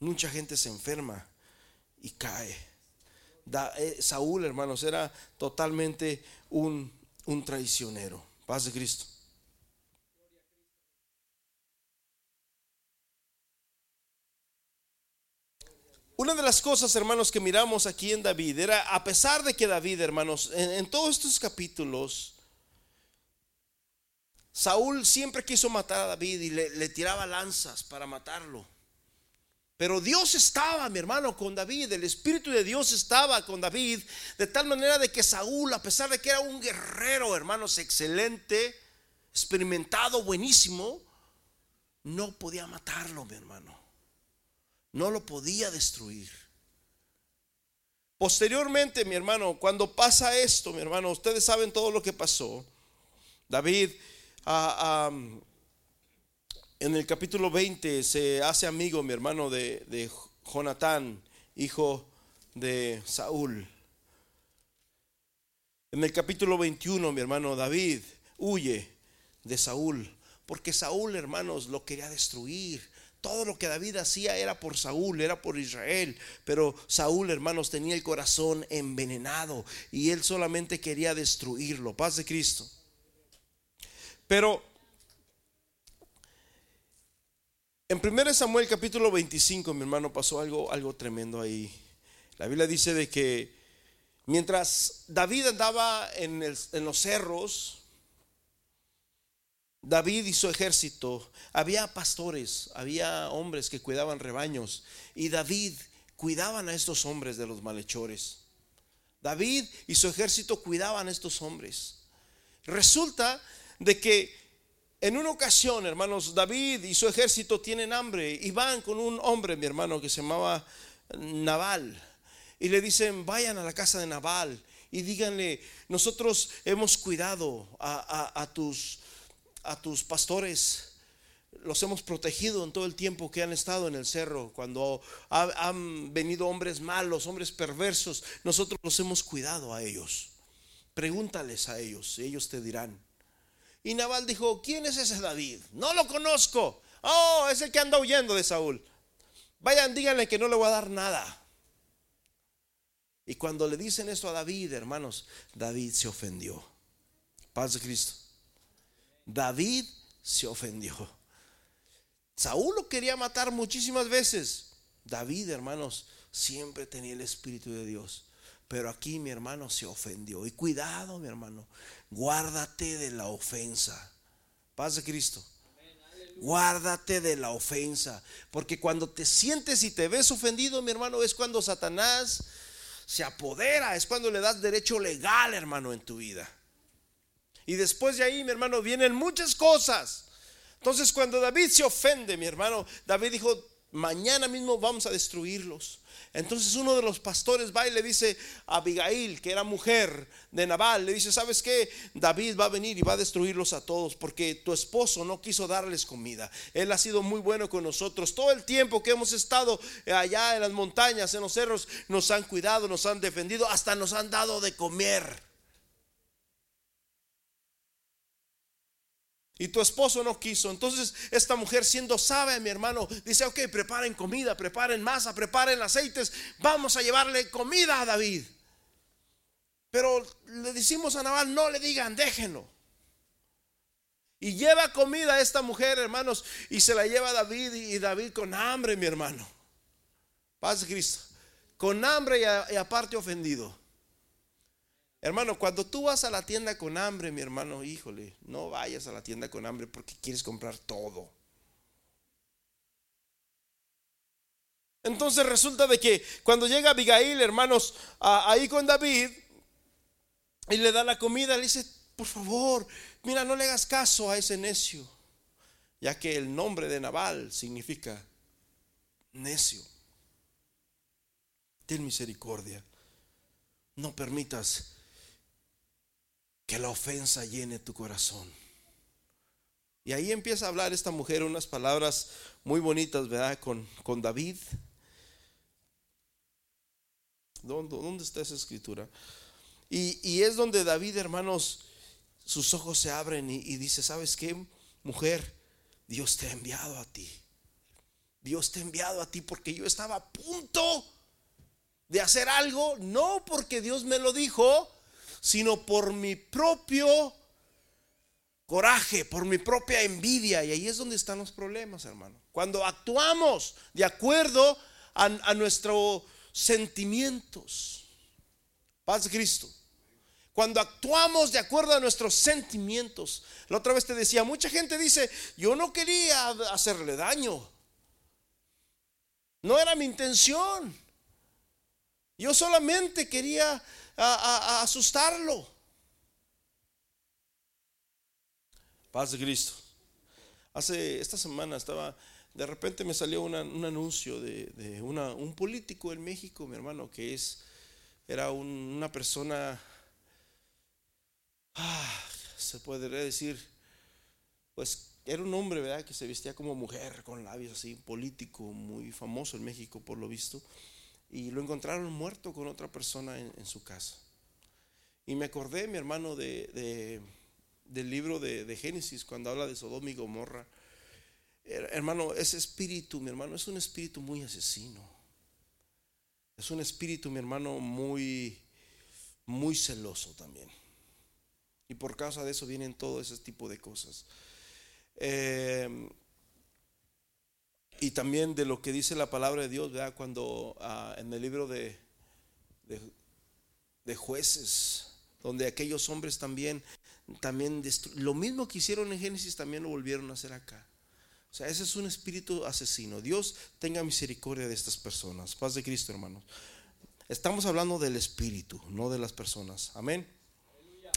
Mucha gente se enferma y cae. Eh, Saúl, hermanos, era totalmente un, un traicionero. Paz de Cristo. Una de las cosas, hermanos, que miramos aquí en David era, a pesar de que David, hermanos, en, todos estos capítulos, Saúl siempre quiso matar a David y le tiraba lanzas para matarlo. Pero Dios estaba, mi hermano, con David. El Espíritu de Dios estaba con David. De tal manera de que Saúl, a pesar de que era un guerrero, hermanos, excelente, experimentado, buenísimo, no podía matarlo, mi hermano. No lo podía destruir. Posteriormente, mi hermano, cuando pasa esto, mi hermano, ustedes saben todo lo que pasó. David en el capítulo 20 se hace amigo mi hermano de, de Jonatán, hijo de Saúl. En el capítulo 21 mi hermano David huye de Saúl, porque Saúl, hermanos, lo quería destruir. Todo lo que David hacía era por Saúl, era por Israel. Pero Saúl, hermanos, tenía el corazón envenenado y él solamente quería destruirlo. Paz de Cristo. Pero En 1 Samuel capítulo 25, mi hermano, pasó algo, algo tremendo ahí. La Biblia dice de que mientras David andaba en, los cerros, David y su ejército, había pastores, había hombres que cuidaban rebaños y David cuidaban a estos hombres de los malhechores. David y su ejército cuidaban a estos hombres. Resulta de que en una ocasión, hermanos, David y su ejército tienen hambre y van con un hombre, mi hermano, que se llamaba Naval. Y le dicen, vayan a la casa de Naval y díganle, nosotros hemos cuidado a, tus, pastores, los hemos protegido en todo el tiempo que han estado en el cerro. Cuando han venido hombres malos, hombres perversos, nosotros los hemos cuidado a ellos. Pregúntales a ellos, ellos te dirán. Y Nabal dijo, ¿quién es ese David? No lo conozco. Oh, es el que anda huyendo de Saúl. Vayan, díganle que no le voy a dar nada. Y cuando le dicen esto a David, hermanos, David se ofendió. Paz de Cristo. David se ofendió. Saúl lo quería matar muchísimas veces. David, hermanos, siempre tenía el Espíritu de Dios. Pero aquí mi hermano se ofendió. Y cuidado, mi hermano, guárdate de la ofensa. Paz de Cristo. Guárdate de la ofensa. Porque cuando te sientes y te ves ofendido, mi hermano, es cuando Satanás se apodera. Es cuando le das derecho legal, hermano, en tu vida. Y después de ahí, mi hermano, vienen muchas cosas. Entonces, cuando David se ofende, mi hermano, David dijo, mañana mismo vamos a destruirlos. Entonces uno de los pastores va y le dice a Abigail, que era mujer de Nabal, le dice, ¿sabes qué? David va a venir y va a destruirlos a todos porque tu esposo no quiso darles comida. Él ha sido muy bueno con nosotros. Todo el tiempo que hemos estado allá en las montañas, en los cerros, nos han cuidado, nos han defendido, hasta nos han dado de comer. Y tu esposo no quiso. Entonces esta mujer siendo sabia, mi hermano, dice, ok, preparen comida, preparen masa, preparen aceites. Vamos a llevarle comida a David. Pero le decimos a Naval, no le digan, déjenlo. Y lleva comida a esta mujer, hermanos, y se la lleva a David y David con hambre, mi hermano. Paz Cristo. Con hambre y aparte ofendido. Hermano, cuando tú vas a la tienda con hambre, mi hermano, híjole, no vayas a la tienda con hambre porque quieres comprar todo. Entonces resulta de que cuando llega Abigail, hermanos, ahí con David, y le da la comida, le dice, por favor, mira, no le hagas caso a ese necio, ya que el nombre de Nabal significa necio. Ten misericordia. No permitas que la ofensa llene tu corazón. Y ahí empieza a hablar esta mujer unas palabras muy bonitas, ¿verdad? Con, con David. ¿Dónde, está esa escritura? Y, es donde David, hermanos, sus ojos se abren y, y dice, ¿sabes qué, mujer? Dios te ha enviado a ti. Dios te ha enviado a ti porque yo estaba a punto de hacer algo, no porque Dios me lo dijo, sino por mi propio coraje, por mi propia envidia. Y ahí es donde están los problemas, hermano. Cuando actuamos de acuerdo a, nuestros sentimientos. Paz Cristo. Cuando actuamos de acuerdo a nuestros sentimientos. La otra vez te decía, mucha gente dice, yo no quería hacerle daño. No era mi intención. Yo solamente quería a, asustarlo. Paz de Cristo. Hace esta semana estaba, de repente me salió un anuncio de, un político en México, mi hermano, que es, era una persona, ah, se podría decir, pues era un hombre, ¿verdad? Que se vestía como mujer, con labios así, político, muy famoso en México por lo visto y lo encontraron muerto con otra persona en, su casa. Y me acordé, mi hermano, de, del libro de, Génesis, cuando habla de Sodoma y Gomorra. Hermano, ese espíritu, mi hermano, es un espíritu muy asesino. Es un espíritu, mi hermano, muy, muy celoso también. Y por causa de eso vienen todo ese tipo de cosas. Eh, y también de lo que dice la palabra de Dios, ¿verdad? Cuando ah, en el libro de, de, jueces, donde aquellos hombres también también lo mismo que hicieron en Génesis también lo volvieron a hacer acá. O sea, ese es un espíritu asesino. Dios tenga misericordia de estas personas. Paz de Cristo, hermanos. Estamos hablando del espíritu, no de las personas. Amén.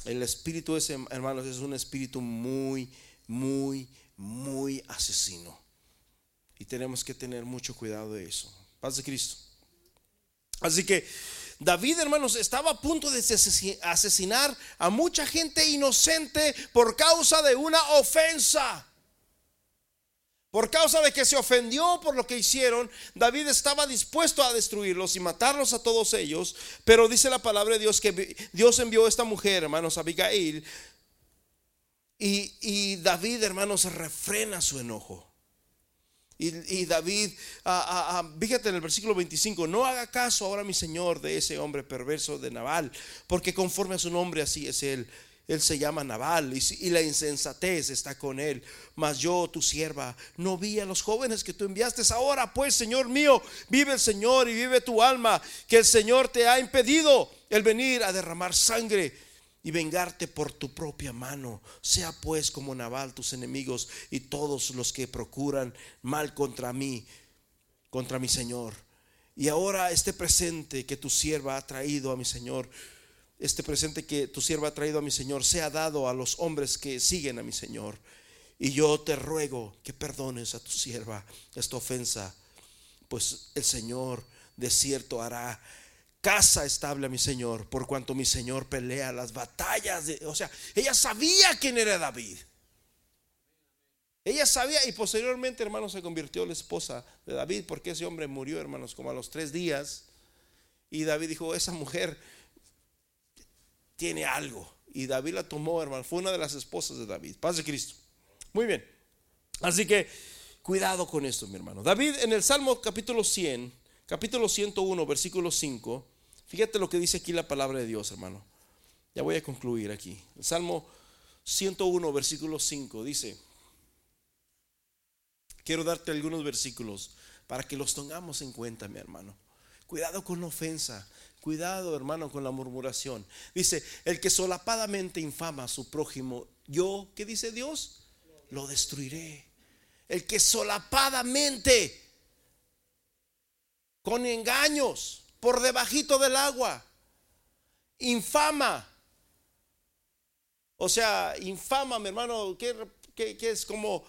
El espíritu ese, hermanos, es un espíritu muy, muy, muy asesino. Y tenemos que tener mucho cuidado de eso. Paz de Cristo. Así que David, hermanos, estaba a punto de asesinar a mucha gente inocente por causa de una ofensa. Por causa de que se ofendió por lo que hicieron, David estaba dispuesto a destruirlos y matarlos a todos ellos. Pero dice la palabra de Dios que Dios envió a esta mujer, hermanos, Abigail. Y, y David, hermanos, refrena su enojo. Y, David, fíjate en el versículo 25, no haga caso ahora mi Señor de ese hombre perverso de Nabal, porque conforme a su nombre así es él. Él se llama Nabal y, la insensatez está con él. Mas yo, tu sierva, no vi a los jóvenes que tú enviaste. Ahora, pues, Señor mío, vive el Señor y vive tu alma, que el Señor te ha impedido el venir a derramar sangre y vengarte por tu propia mano. Sea pues como Nabal tus enemigos y todos los que procuran mal contra mí, contra mi Señor. Y ahora este presente que tu sierva ha traído a mi Señor este presente que tu sierva ha traído a mi Señor sea dado a los hombres que siguen a mi Señor. Y yo te ruego que perdones a tu sierva esta ofensa, pues el Señor de cierto hará casa estable a mi Señor, por cuanto mi Señor pelea las batallas. De, o sea, ella sabía quién era David. Ella sabía y posteriormente, hermanos, se convirtió en la esposa de David, porque ese hombre murió, hermanos, como a los tres días. Y David dijo, esa mujer tiene algo. Y David la tomó, hermano. Fue una de las esposas de David. Paz de Cristo. Muy bien. Así que cuidado con esto, mi hermano. David en el Salmo capítulo 100, capítulo 101, versículo 5. Fíjate lo que dice aquí la palabra de Dios, hermano. Ya voy a concluir aquí. El Salmo 101, versículo 5 dice, quiero darte algunos versículos para que los tengamos en cuenta, mi hermano. Cuidado con la ofensa. Cuidado, hermano, con la murmuración. Dice, el que solapadamente infama a su prójimo, yo, ¿qué dice Dios? Lo destruiré. El que solapadamente, con engaños, por debajito del agua, infama. O sea, infama, mi hermano, ¿qué, es como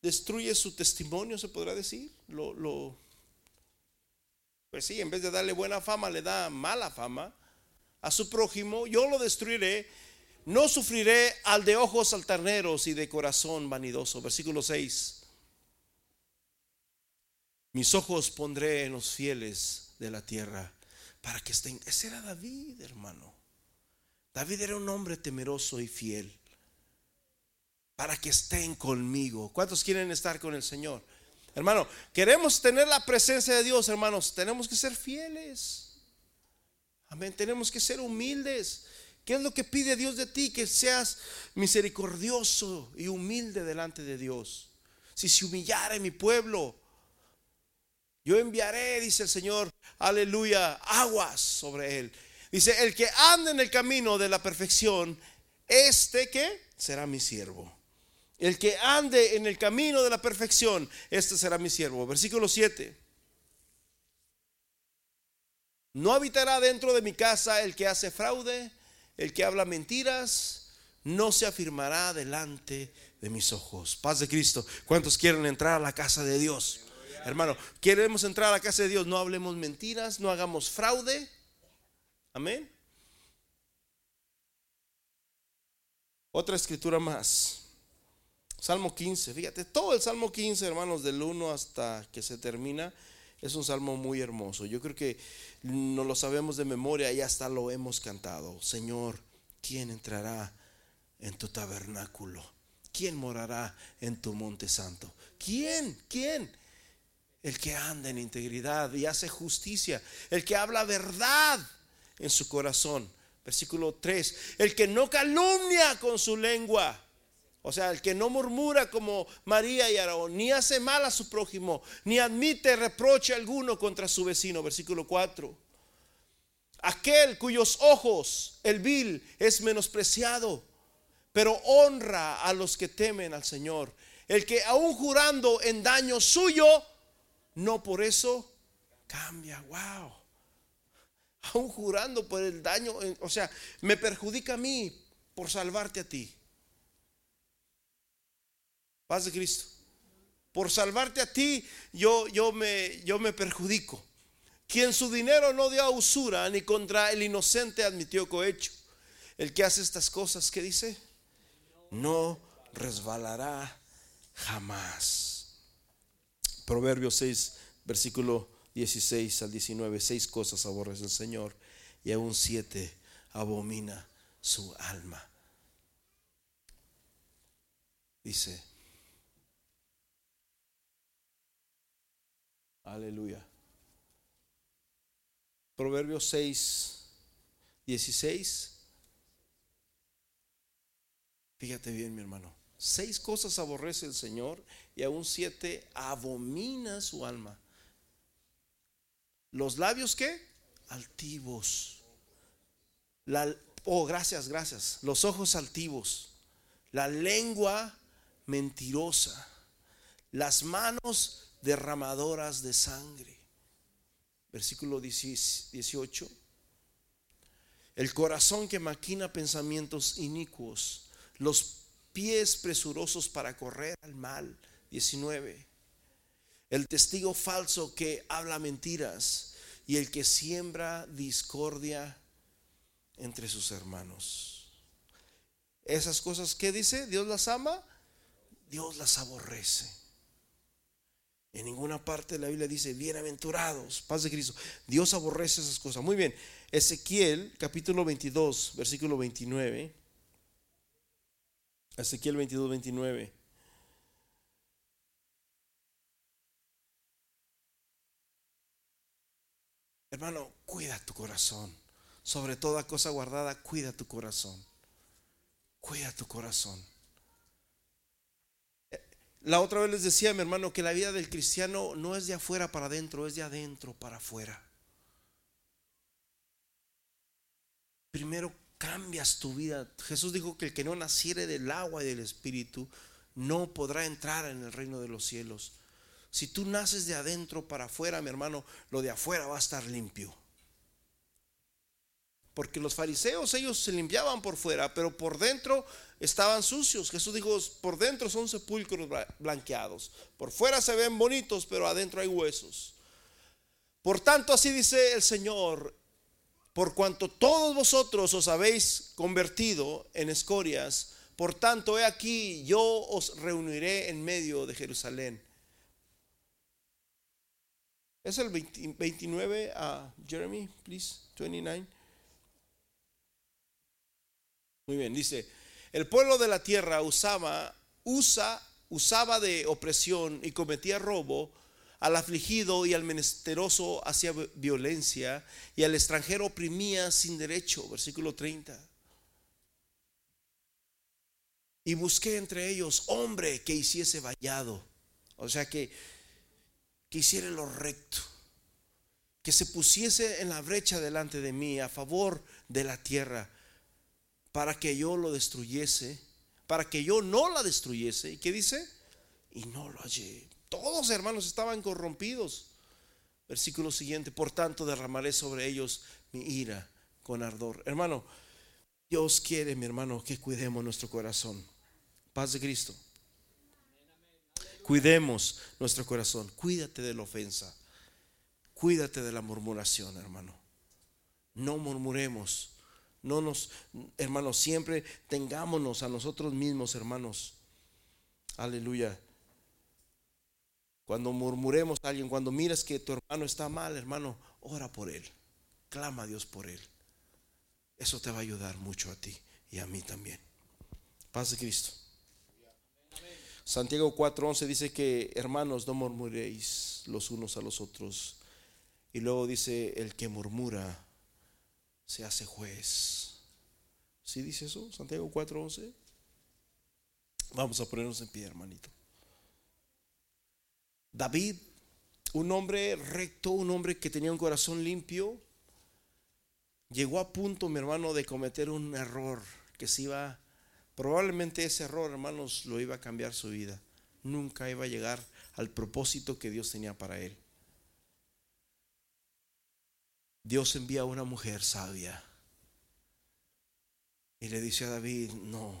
destruye su testimonio, se podrá decir? Lo, lo pues sí, en vez de darle buena fama, le da mala fama a su prójimo. Yo lo destruiré. No sufriré al de ojos altaneros y de corazón vanidoso. Versículo 6. Mis ojos pondré en los fieles de la tierra para que estén. Ese era David, hermano. David era un hombre temeroso y fiel. Para que estén conmigo. ¿Cuántos quieren estar con el Señor? Hermano, queremos tener la presencia de Dios, hermanos. Tenemos que ser fieles. Amén. Tenemos que ser humildes. ¿Qué es lo que pide Dios de ti? Que seas misericordioso y humilde delante de Dios. Si se humillare mi pueblo, yo enviaré, dice el Señor, aleluya, aguas sobre él. Dice, el que anda en el camino de la perfección, este que será mi siervo. El que ande en el camino de la perfección, este será mi siervo. Versículo 7. No habitará dentro de mi casa el que hace fraude, el que habla mentiras, no se afirmará delante de mis ojos. Paz de Cristo. ¿Cuántos quieren entrar a la casa de Dios? Hermano, queremos entrar a la casa de Dios, no hablemos mentiras, no hagamos fraude. Amén. Otra escritura más. Salmo 15, fíjate, todo el Salmo 15, hermanos, del 1 hasta que se termina, es un salmo muy hermoso. Yo creo que no lo sabemos de memoria y hasta lo hemos cantado. Señor, ¿quién entrará en tu tabernáculo? ¿Quién morará en tu monte santo? ¿Quién? ¿Quién? El que anda en integridad y hace justicia, el que habla verdad en su corazón. Versículo 3, el que no calumnia con su lengua o sea, el que no murmura como María y Aarón, ni hace mal a su prójimo, ni admite reproche alguno contra su vecino. Versículo 4. Aquel cuyos ojos el vil es menospreciado, pero honra a los que temen al Señor. El que aún jurando en daño suyo, no por eso cambia. Wow. Aún jurando por el daño, o sea, me perjudica a mí por salvarte a ti. Paz de Cristo. Por salvarte a ti, yo, yo, me, yo me perjudico. Quien su dinero no dio a usura, ni contra el inocente admitió cohecho. El que hace estas cosas, ¿qué dice? No resbalará jamás. Proverbios 6, versículo 16 al 19. Seis cosas aborrece el Señor y aún siete abomina su alma. Dice, aleluya. Proverbios 6, 16. Fíjate bien, mi hermano. Seis cosas aborrece el Señor y aún siete abomina su alma. Los labios qué? Altivos. Oh, gracias, gracias. Los ojos altivos. La lengua mentirosa. Las manos derramadoras de sangre. Versículo 18. El corazón que maquina pensamientos inicuos. Los pies presurosos para correr al mal. 19. El testigo falso que habla mentiras y el que siembra discordia entre sus hermanos. Esas cosas que dice, Dios las ama, Dios las aborrece. En ninguna parte de la Biblia dice, bienaventurados, paz de Cristo. Dios aborrece esas cosas. Muy bien, Ezequiel capítulo 22, versículo 29. Ezequiel 22, 29. Hermano, cuida tu corazón. Sobre toda cosa guardada, cuida tu corazón. Cuida tu corazón. Eh, la otra vez les decía, mi hermano, que la vida del cristiano no es de afuera para adentro, es de adentro para afuera. Primero cambias tu vida. Jesús dijo que el que no naciere del agua y del espíritu no podrá entrar en el reino de los cielos. Si tú naces de adentro para afuera, mi hermano, lo de afuera va a estar limpio. Porque los fariseos, ellos se limpiaban por fuera, pero por dentro estaban sucios. Jesús dijo, por dentro son sepulcros blanqueados. Por fuera se ven bonitos, pero adentro hay huesos. Por tanto, así dice el Señor, por cuanto todos vosotros os habéis convertido en escorias, por tanto, he aquí, yo os reuniré en medio de Jerusalén. Es el 29 a Jeremy, please, 29. Muy bien, dice, el pueblo de la tierra usaba, usa, usaba de opresión y cometía robo al afligido y al menesteroso hacía violencia y al extranjero oprimía sin derecho, versículo 30. Y busqué entre ellos hombre que hiciese vallado, o sea que, hiciera lo recto, que se pusiese en la brecha delante de mí a favor de la tierra, para que yo lo destruyese, para que yo no la destruyese. ¿Y qué dice? Y no lo hallé. Todos hermanos estaban corrompidos. Versículo siguiente, por tanto derramaré sobre ellos mi ira con ardor. Hermano, Dios quiere, mi hermano, que cuidemos nuestro corazón. Paz de Cristo. Cuidemos nuestro corazón. Cuídate de la ofensa. Cuídate de la murmuración, hermano. No murmuremos. No nos, hermanos, siempre tengámonos a nosotros mismos, hermanos. Aleluya cuando murmuremos a alguien, cuando mires que tu hermano está mal, hermano, ora por él. Clama a Dios por él. Eso te va a ayudar mucho a ti y a mí también. Paz de Cristo. Santiago 4:11 dice que hermanos no murmuréis los unos a los otros. Y luego dice, el que murmura se hace juez. ¿Sí dice eso? Santiago 4:11. Vamos a ponernos en pie, hermanito. David, un hombre recto, un hombre que tenía un corazón limpio, llegó a punto, mi hermano, de cometer un error que se iba, probablemente ese error, hermanos, lo iba a cambiar su vida. Nunca iba a llegar al propósito que Dios tenía para él. Dios envía a una mujer sabia y le dice a David, no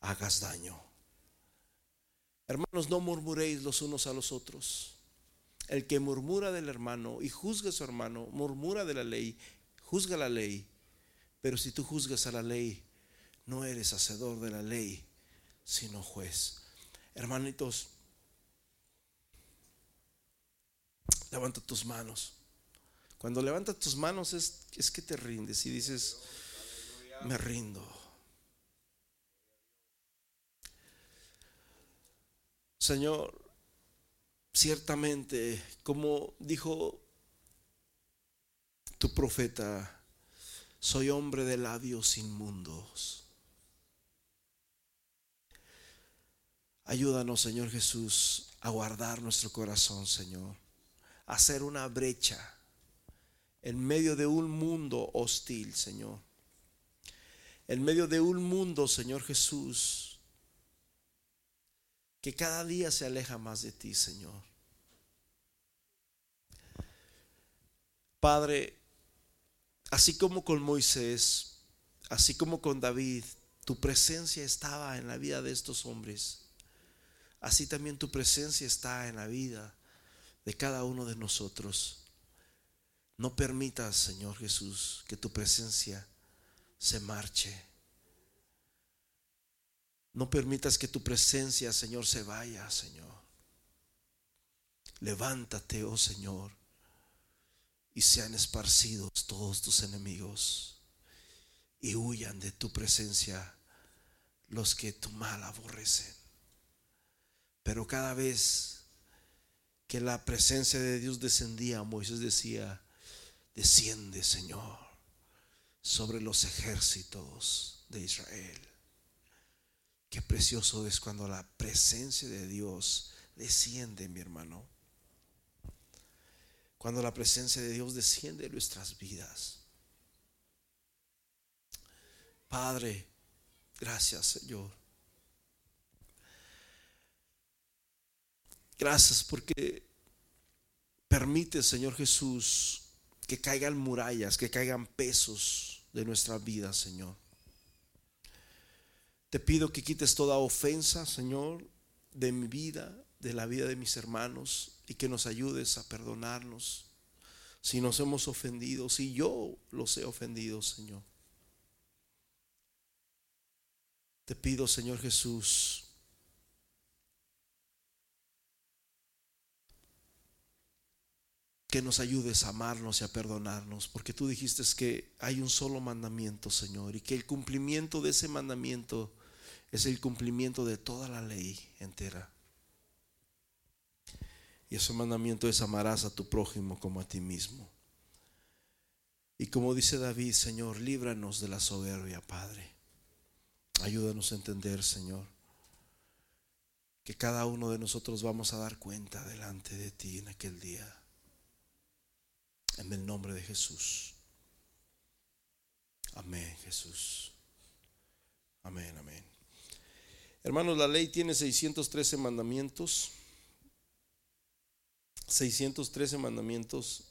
hagas daño. Hermanos, no murmuréis los unos a los otros. El que murmura del hermano y juzga a su hermano, murmura de la ley, juzga la ley. Pero si tú juzgas a la ley, no eres hacedor de la ley, sino juez. Hermanitos, levanta tus manos. Cuando levantas tus manos es, es que te rindes y dices, me rindo. Señor, ciertamente, como dijo tu profeta, soy hombre de labios inmundos. Ayúdanos, Señor Jesús, a guardar nuestro corazón, Señor, a hacer una brecha en medio de un mundo hostil, Señor. En medio de un mundo, Señor Jesús, que cada día se aleja más de ti, Señor. Padre, así como con Moisés, así como con David, tu presencia estaba en la vida de estos hombres. Así también tu presencia está en la vida de cada uno de nosotros. No permitas, Señor Jesús, que tu presencia se marche. No permitas que tu presencia, Señor, se vaya, Señor. Levántate, oh Señor, y sean esparcidos todos tus enemigos y huyan de tu presencia los que tu mal aborrecen. Pero cada vez que la presencia de Dios descendía, Moisés decía, Desciende, Señor, sobre los ejércitos de Israel. Qué precioso es cuando la presencia de Dios desciende, mi hermano. Cuando la presencia de Dios desciende en nuestras vidas. Padre, gracias, Señor. Gracias porque permite, Señor Jesús, que caigan murallas, que caigan pesos de nuestra vida, Señor. Te pido que quites toda ofensa, Señor, de mi vida, de la vida de mis hermanos, y que nos ayudes a perdonarnos si nos hemos ofendido, si yo los he ofendido, Señor. Te pido, Señor Jesús, que nos ayudes a amarnos y a perdonarnos, porque tú dijiste que hay un solo mandamiento, Señor, y que el cumplimiento de ese mandamiento es el cumplimiento de toda la ley entera. Y ese mandamiento es amarás a tu prójimo como a ti mismo. Y como dice David, Señor, líbranos de la soberbia, Padre. Ayúdanos a entender, Señor, que cada uno de nosotros vamos a dar cuenta delante de ti en aquel día. En el nombre de Jesús. Amén, Jesús. Amén, amén. Hermanos, la ley tiene 613 mandamientos. 613 mandamientos.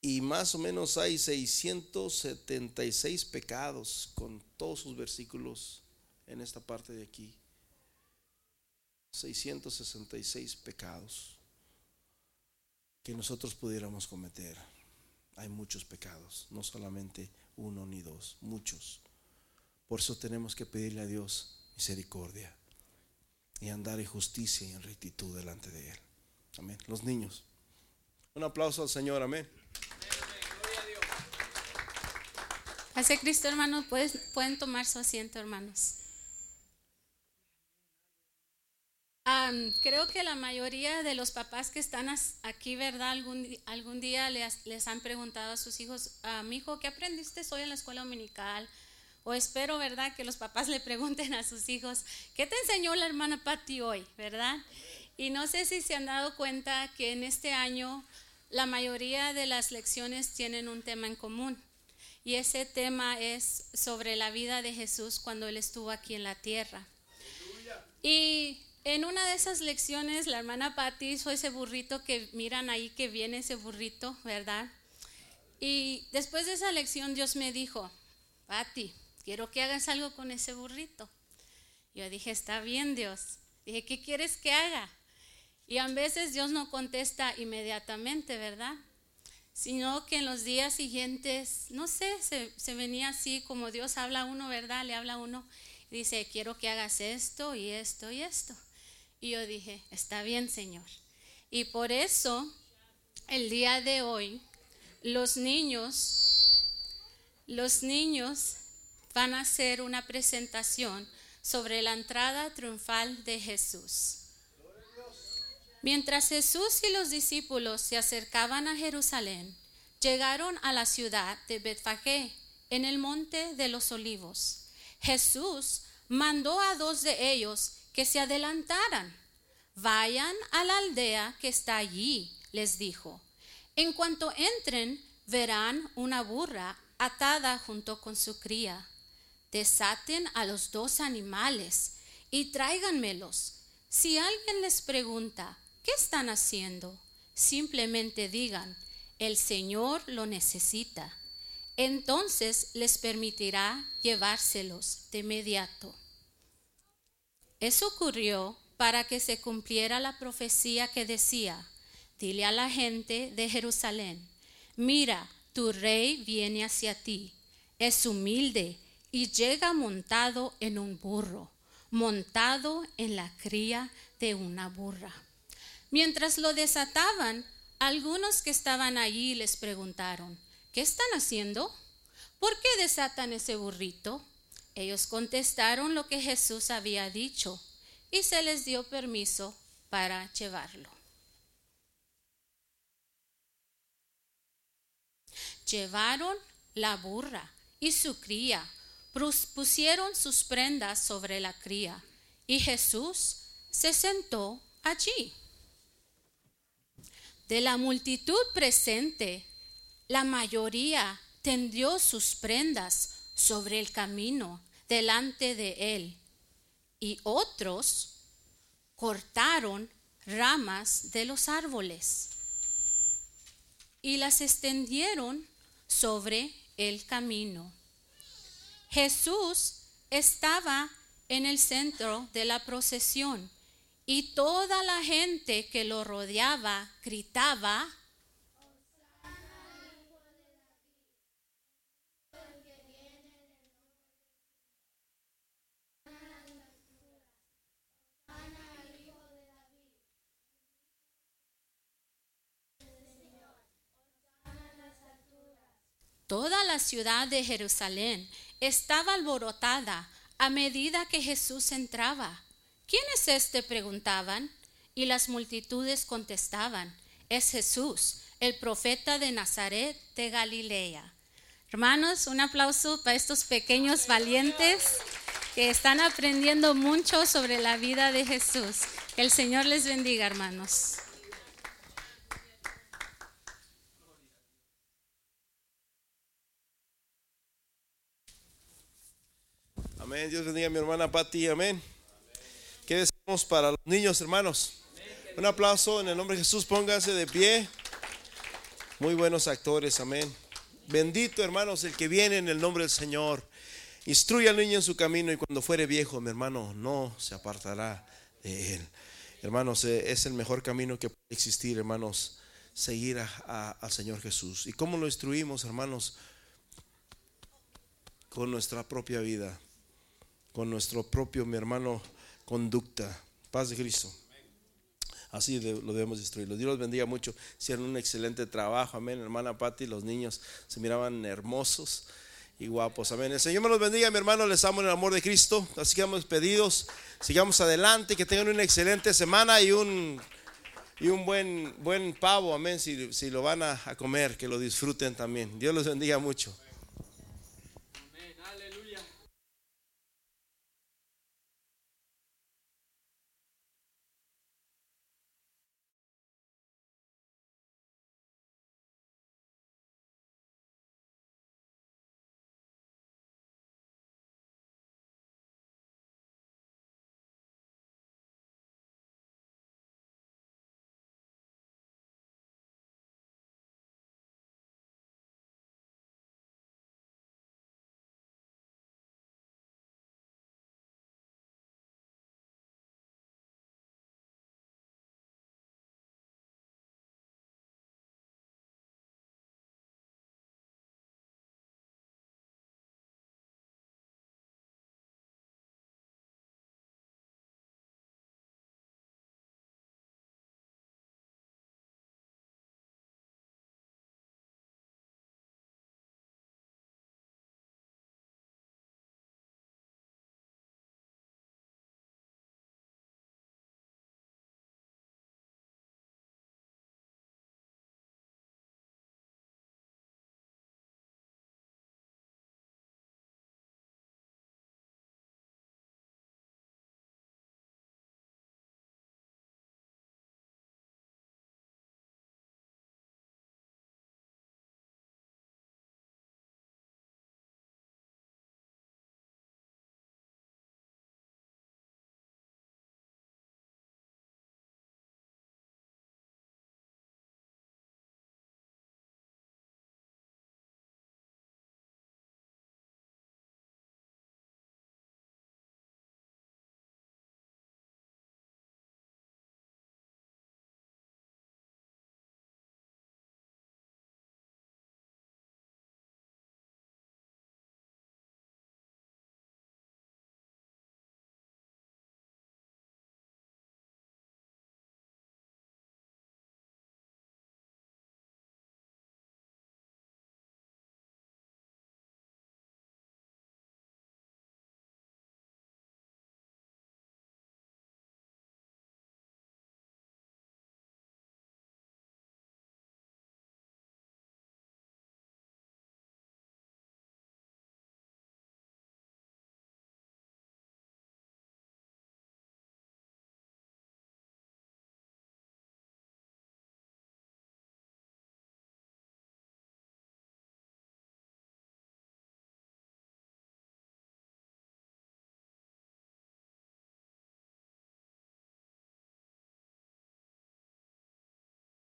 Y más o menos hay 676 pecados con todos sus versículos en esta parte de aquí. 666 pecados que nosotros pudiéramos cometer. Hay muchos pecados, no solamente uno ni dos, muchos. Por eso tenemos que pedirle a Dios misericordia y andar en justicia y en rectitud delante de Él. Amén. Los niños. Un aplauso al Señor, amén. Hacia Cristo, hermanos, pueden tomar su asiento, hermanos. Creo que la mayoría de los papás que están aquí, ¿verdad? Algún, algún día les, les, han preguntado a sus hijos, ah, mi hijo, ¿qué aprendiste hoy en la escuela dominical? O espero, ¿verdad? Que los papás le pregunten a sus hijos, ¿qué te enseñó la hermana Patti hoy? ¿Verdad? Y no sé si se han dado cuenta que en este año la mayoría de las lecciones tienen un tema en común. Y ese tema es sobre la vida de Jesús cuando Él estuvo aquí en la tierra. Y en una de esas lecciones, la hermana Patti hizo ese burrito que miran ahí que viene ese burrito, ¿verdad? Y después de esa lección, Dios me dijo, Patti, quiero que hagas algo con ese burrito. Yo dije, está bien, Dios. Dije, ¿qué quieres que haga? Y a veces Dios no contesta inmediatamente, ¿verdad? Sino que en los días siguientes, no sé, se, venía así como Dios habla a uno, ¿verdad? Le habla a uno. Y dice, quiero que hagas esto y esto y esto. Y yo dije, está bien, Señor. Y por eso, el día de hoy, los niños, los niños van a hacer una presentación sobre la entrada triunfal de Jesús. Mientras Jesús y los discípulos se acercaban a Jerusalén, llegaron a la ciudad de Betfagé, en el monte de los olivos. Jesús mandó a dos de ellos que se adelantaran. Vayan a la aldea que está allí, les dijo. En cuanto entren, verán una burra atada junto con su cría. Desaten a los dos animales y tráiganmelos. Si alguien les pregunta, ¿Qué están haciendo? Simplemente digan, el Señor lo necesita. Entonces les permitirá llevárselos de inmediato. Eso ocurrió para que se cumpliera la profecía que decía, dile a la gente de Jerusalén, mira, tu rey viene hacia ti, es humilde y llega montado en un burro, montado en la cría de una burra. Mientras lo desataban, algunos que estaban allí les preguntaron, ¿qué están haciendo? ¿Por qué desatan ese burrito? Ellos contestaron lo que Jesús había dicho y se les dio permiso para llevarlo. Llevaron la burra y su cría, pusieron sus prendas sobre la cría y Jesús se sentó allí. De la multitud presente, la mayoría tendió sus prendas sobre el camino delante de él y otros cortaron ramas de los árboles y las extendieron sobre el camino. Jesús estaba en el centro de la procesión y toda la gente que lo rodeaba gritaba, Toda la ciudad de Jerusalén estaba alborotada a medida que Jesús entraba. ¿Quién es este? preguntaban. Y las multitudes contestaban, es Jesús, el profeta de Nazaret de Galilea. Hermanos, un aplauso para estos pequeños valientes que están aprendiendo mucho sobre la vida de Jesús. Que el Señor les bendiga, hermanos. Amén. Dios bendiga a mi hermana Patti. Amén. ¿Qué decimos para los niños, hermanos? Un aplauso en el nombre de Jesús, pónganse de pie. Muy buenos actores, amén. Bendito, hermanos, el que viene en el nombre del Señor. Instruye al niño en su camino y cuando fuere viejo, mi hermano, no se apartará de él. Hermanos, eh, es el mejor camino que puede existir, hermanos, seguir al Señor Jesús. ¿Y cómo lo instruimos, hermanos? Con nuestra propia vida, con nuestro propio, mi hermano, conducta. Paz de Cristo. Así lo debemos destruirlo. Dios los bendiga mucho. Hicieron un excelente trabajo. Amén. Hermana Patti, los niños se miraban hermosos y guapos. Amén. El Señor me los bendiga, mi hermano. Les amo en el amor de Cristo. Así que hemos despedidos. Sigamos adelante. Que tengan una excelente semana y un, y un buen, buen pavo. Amén. Si, si lo van a, a comer, que lo disfruten también. Dios los bendiga mucho.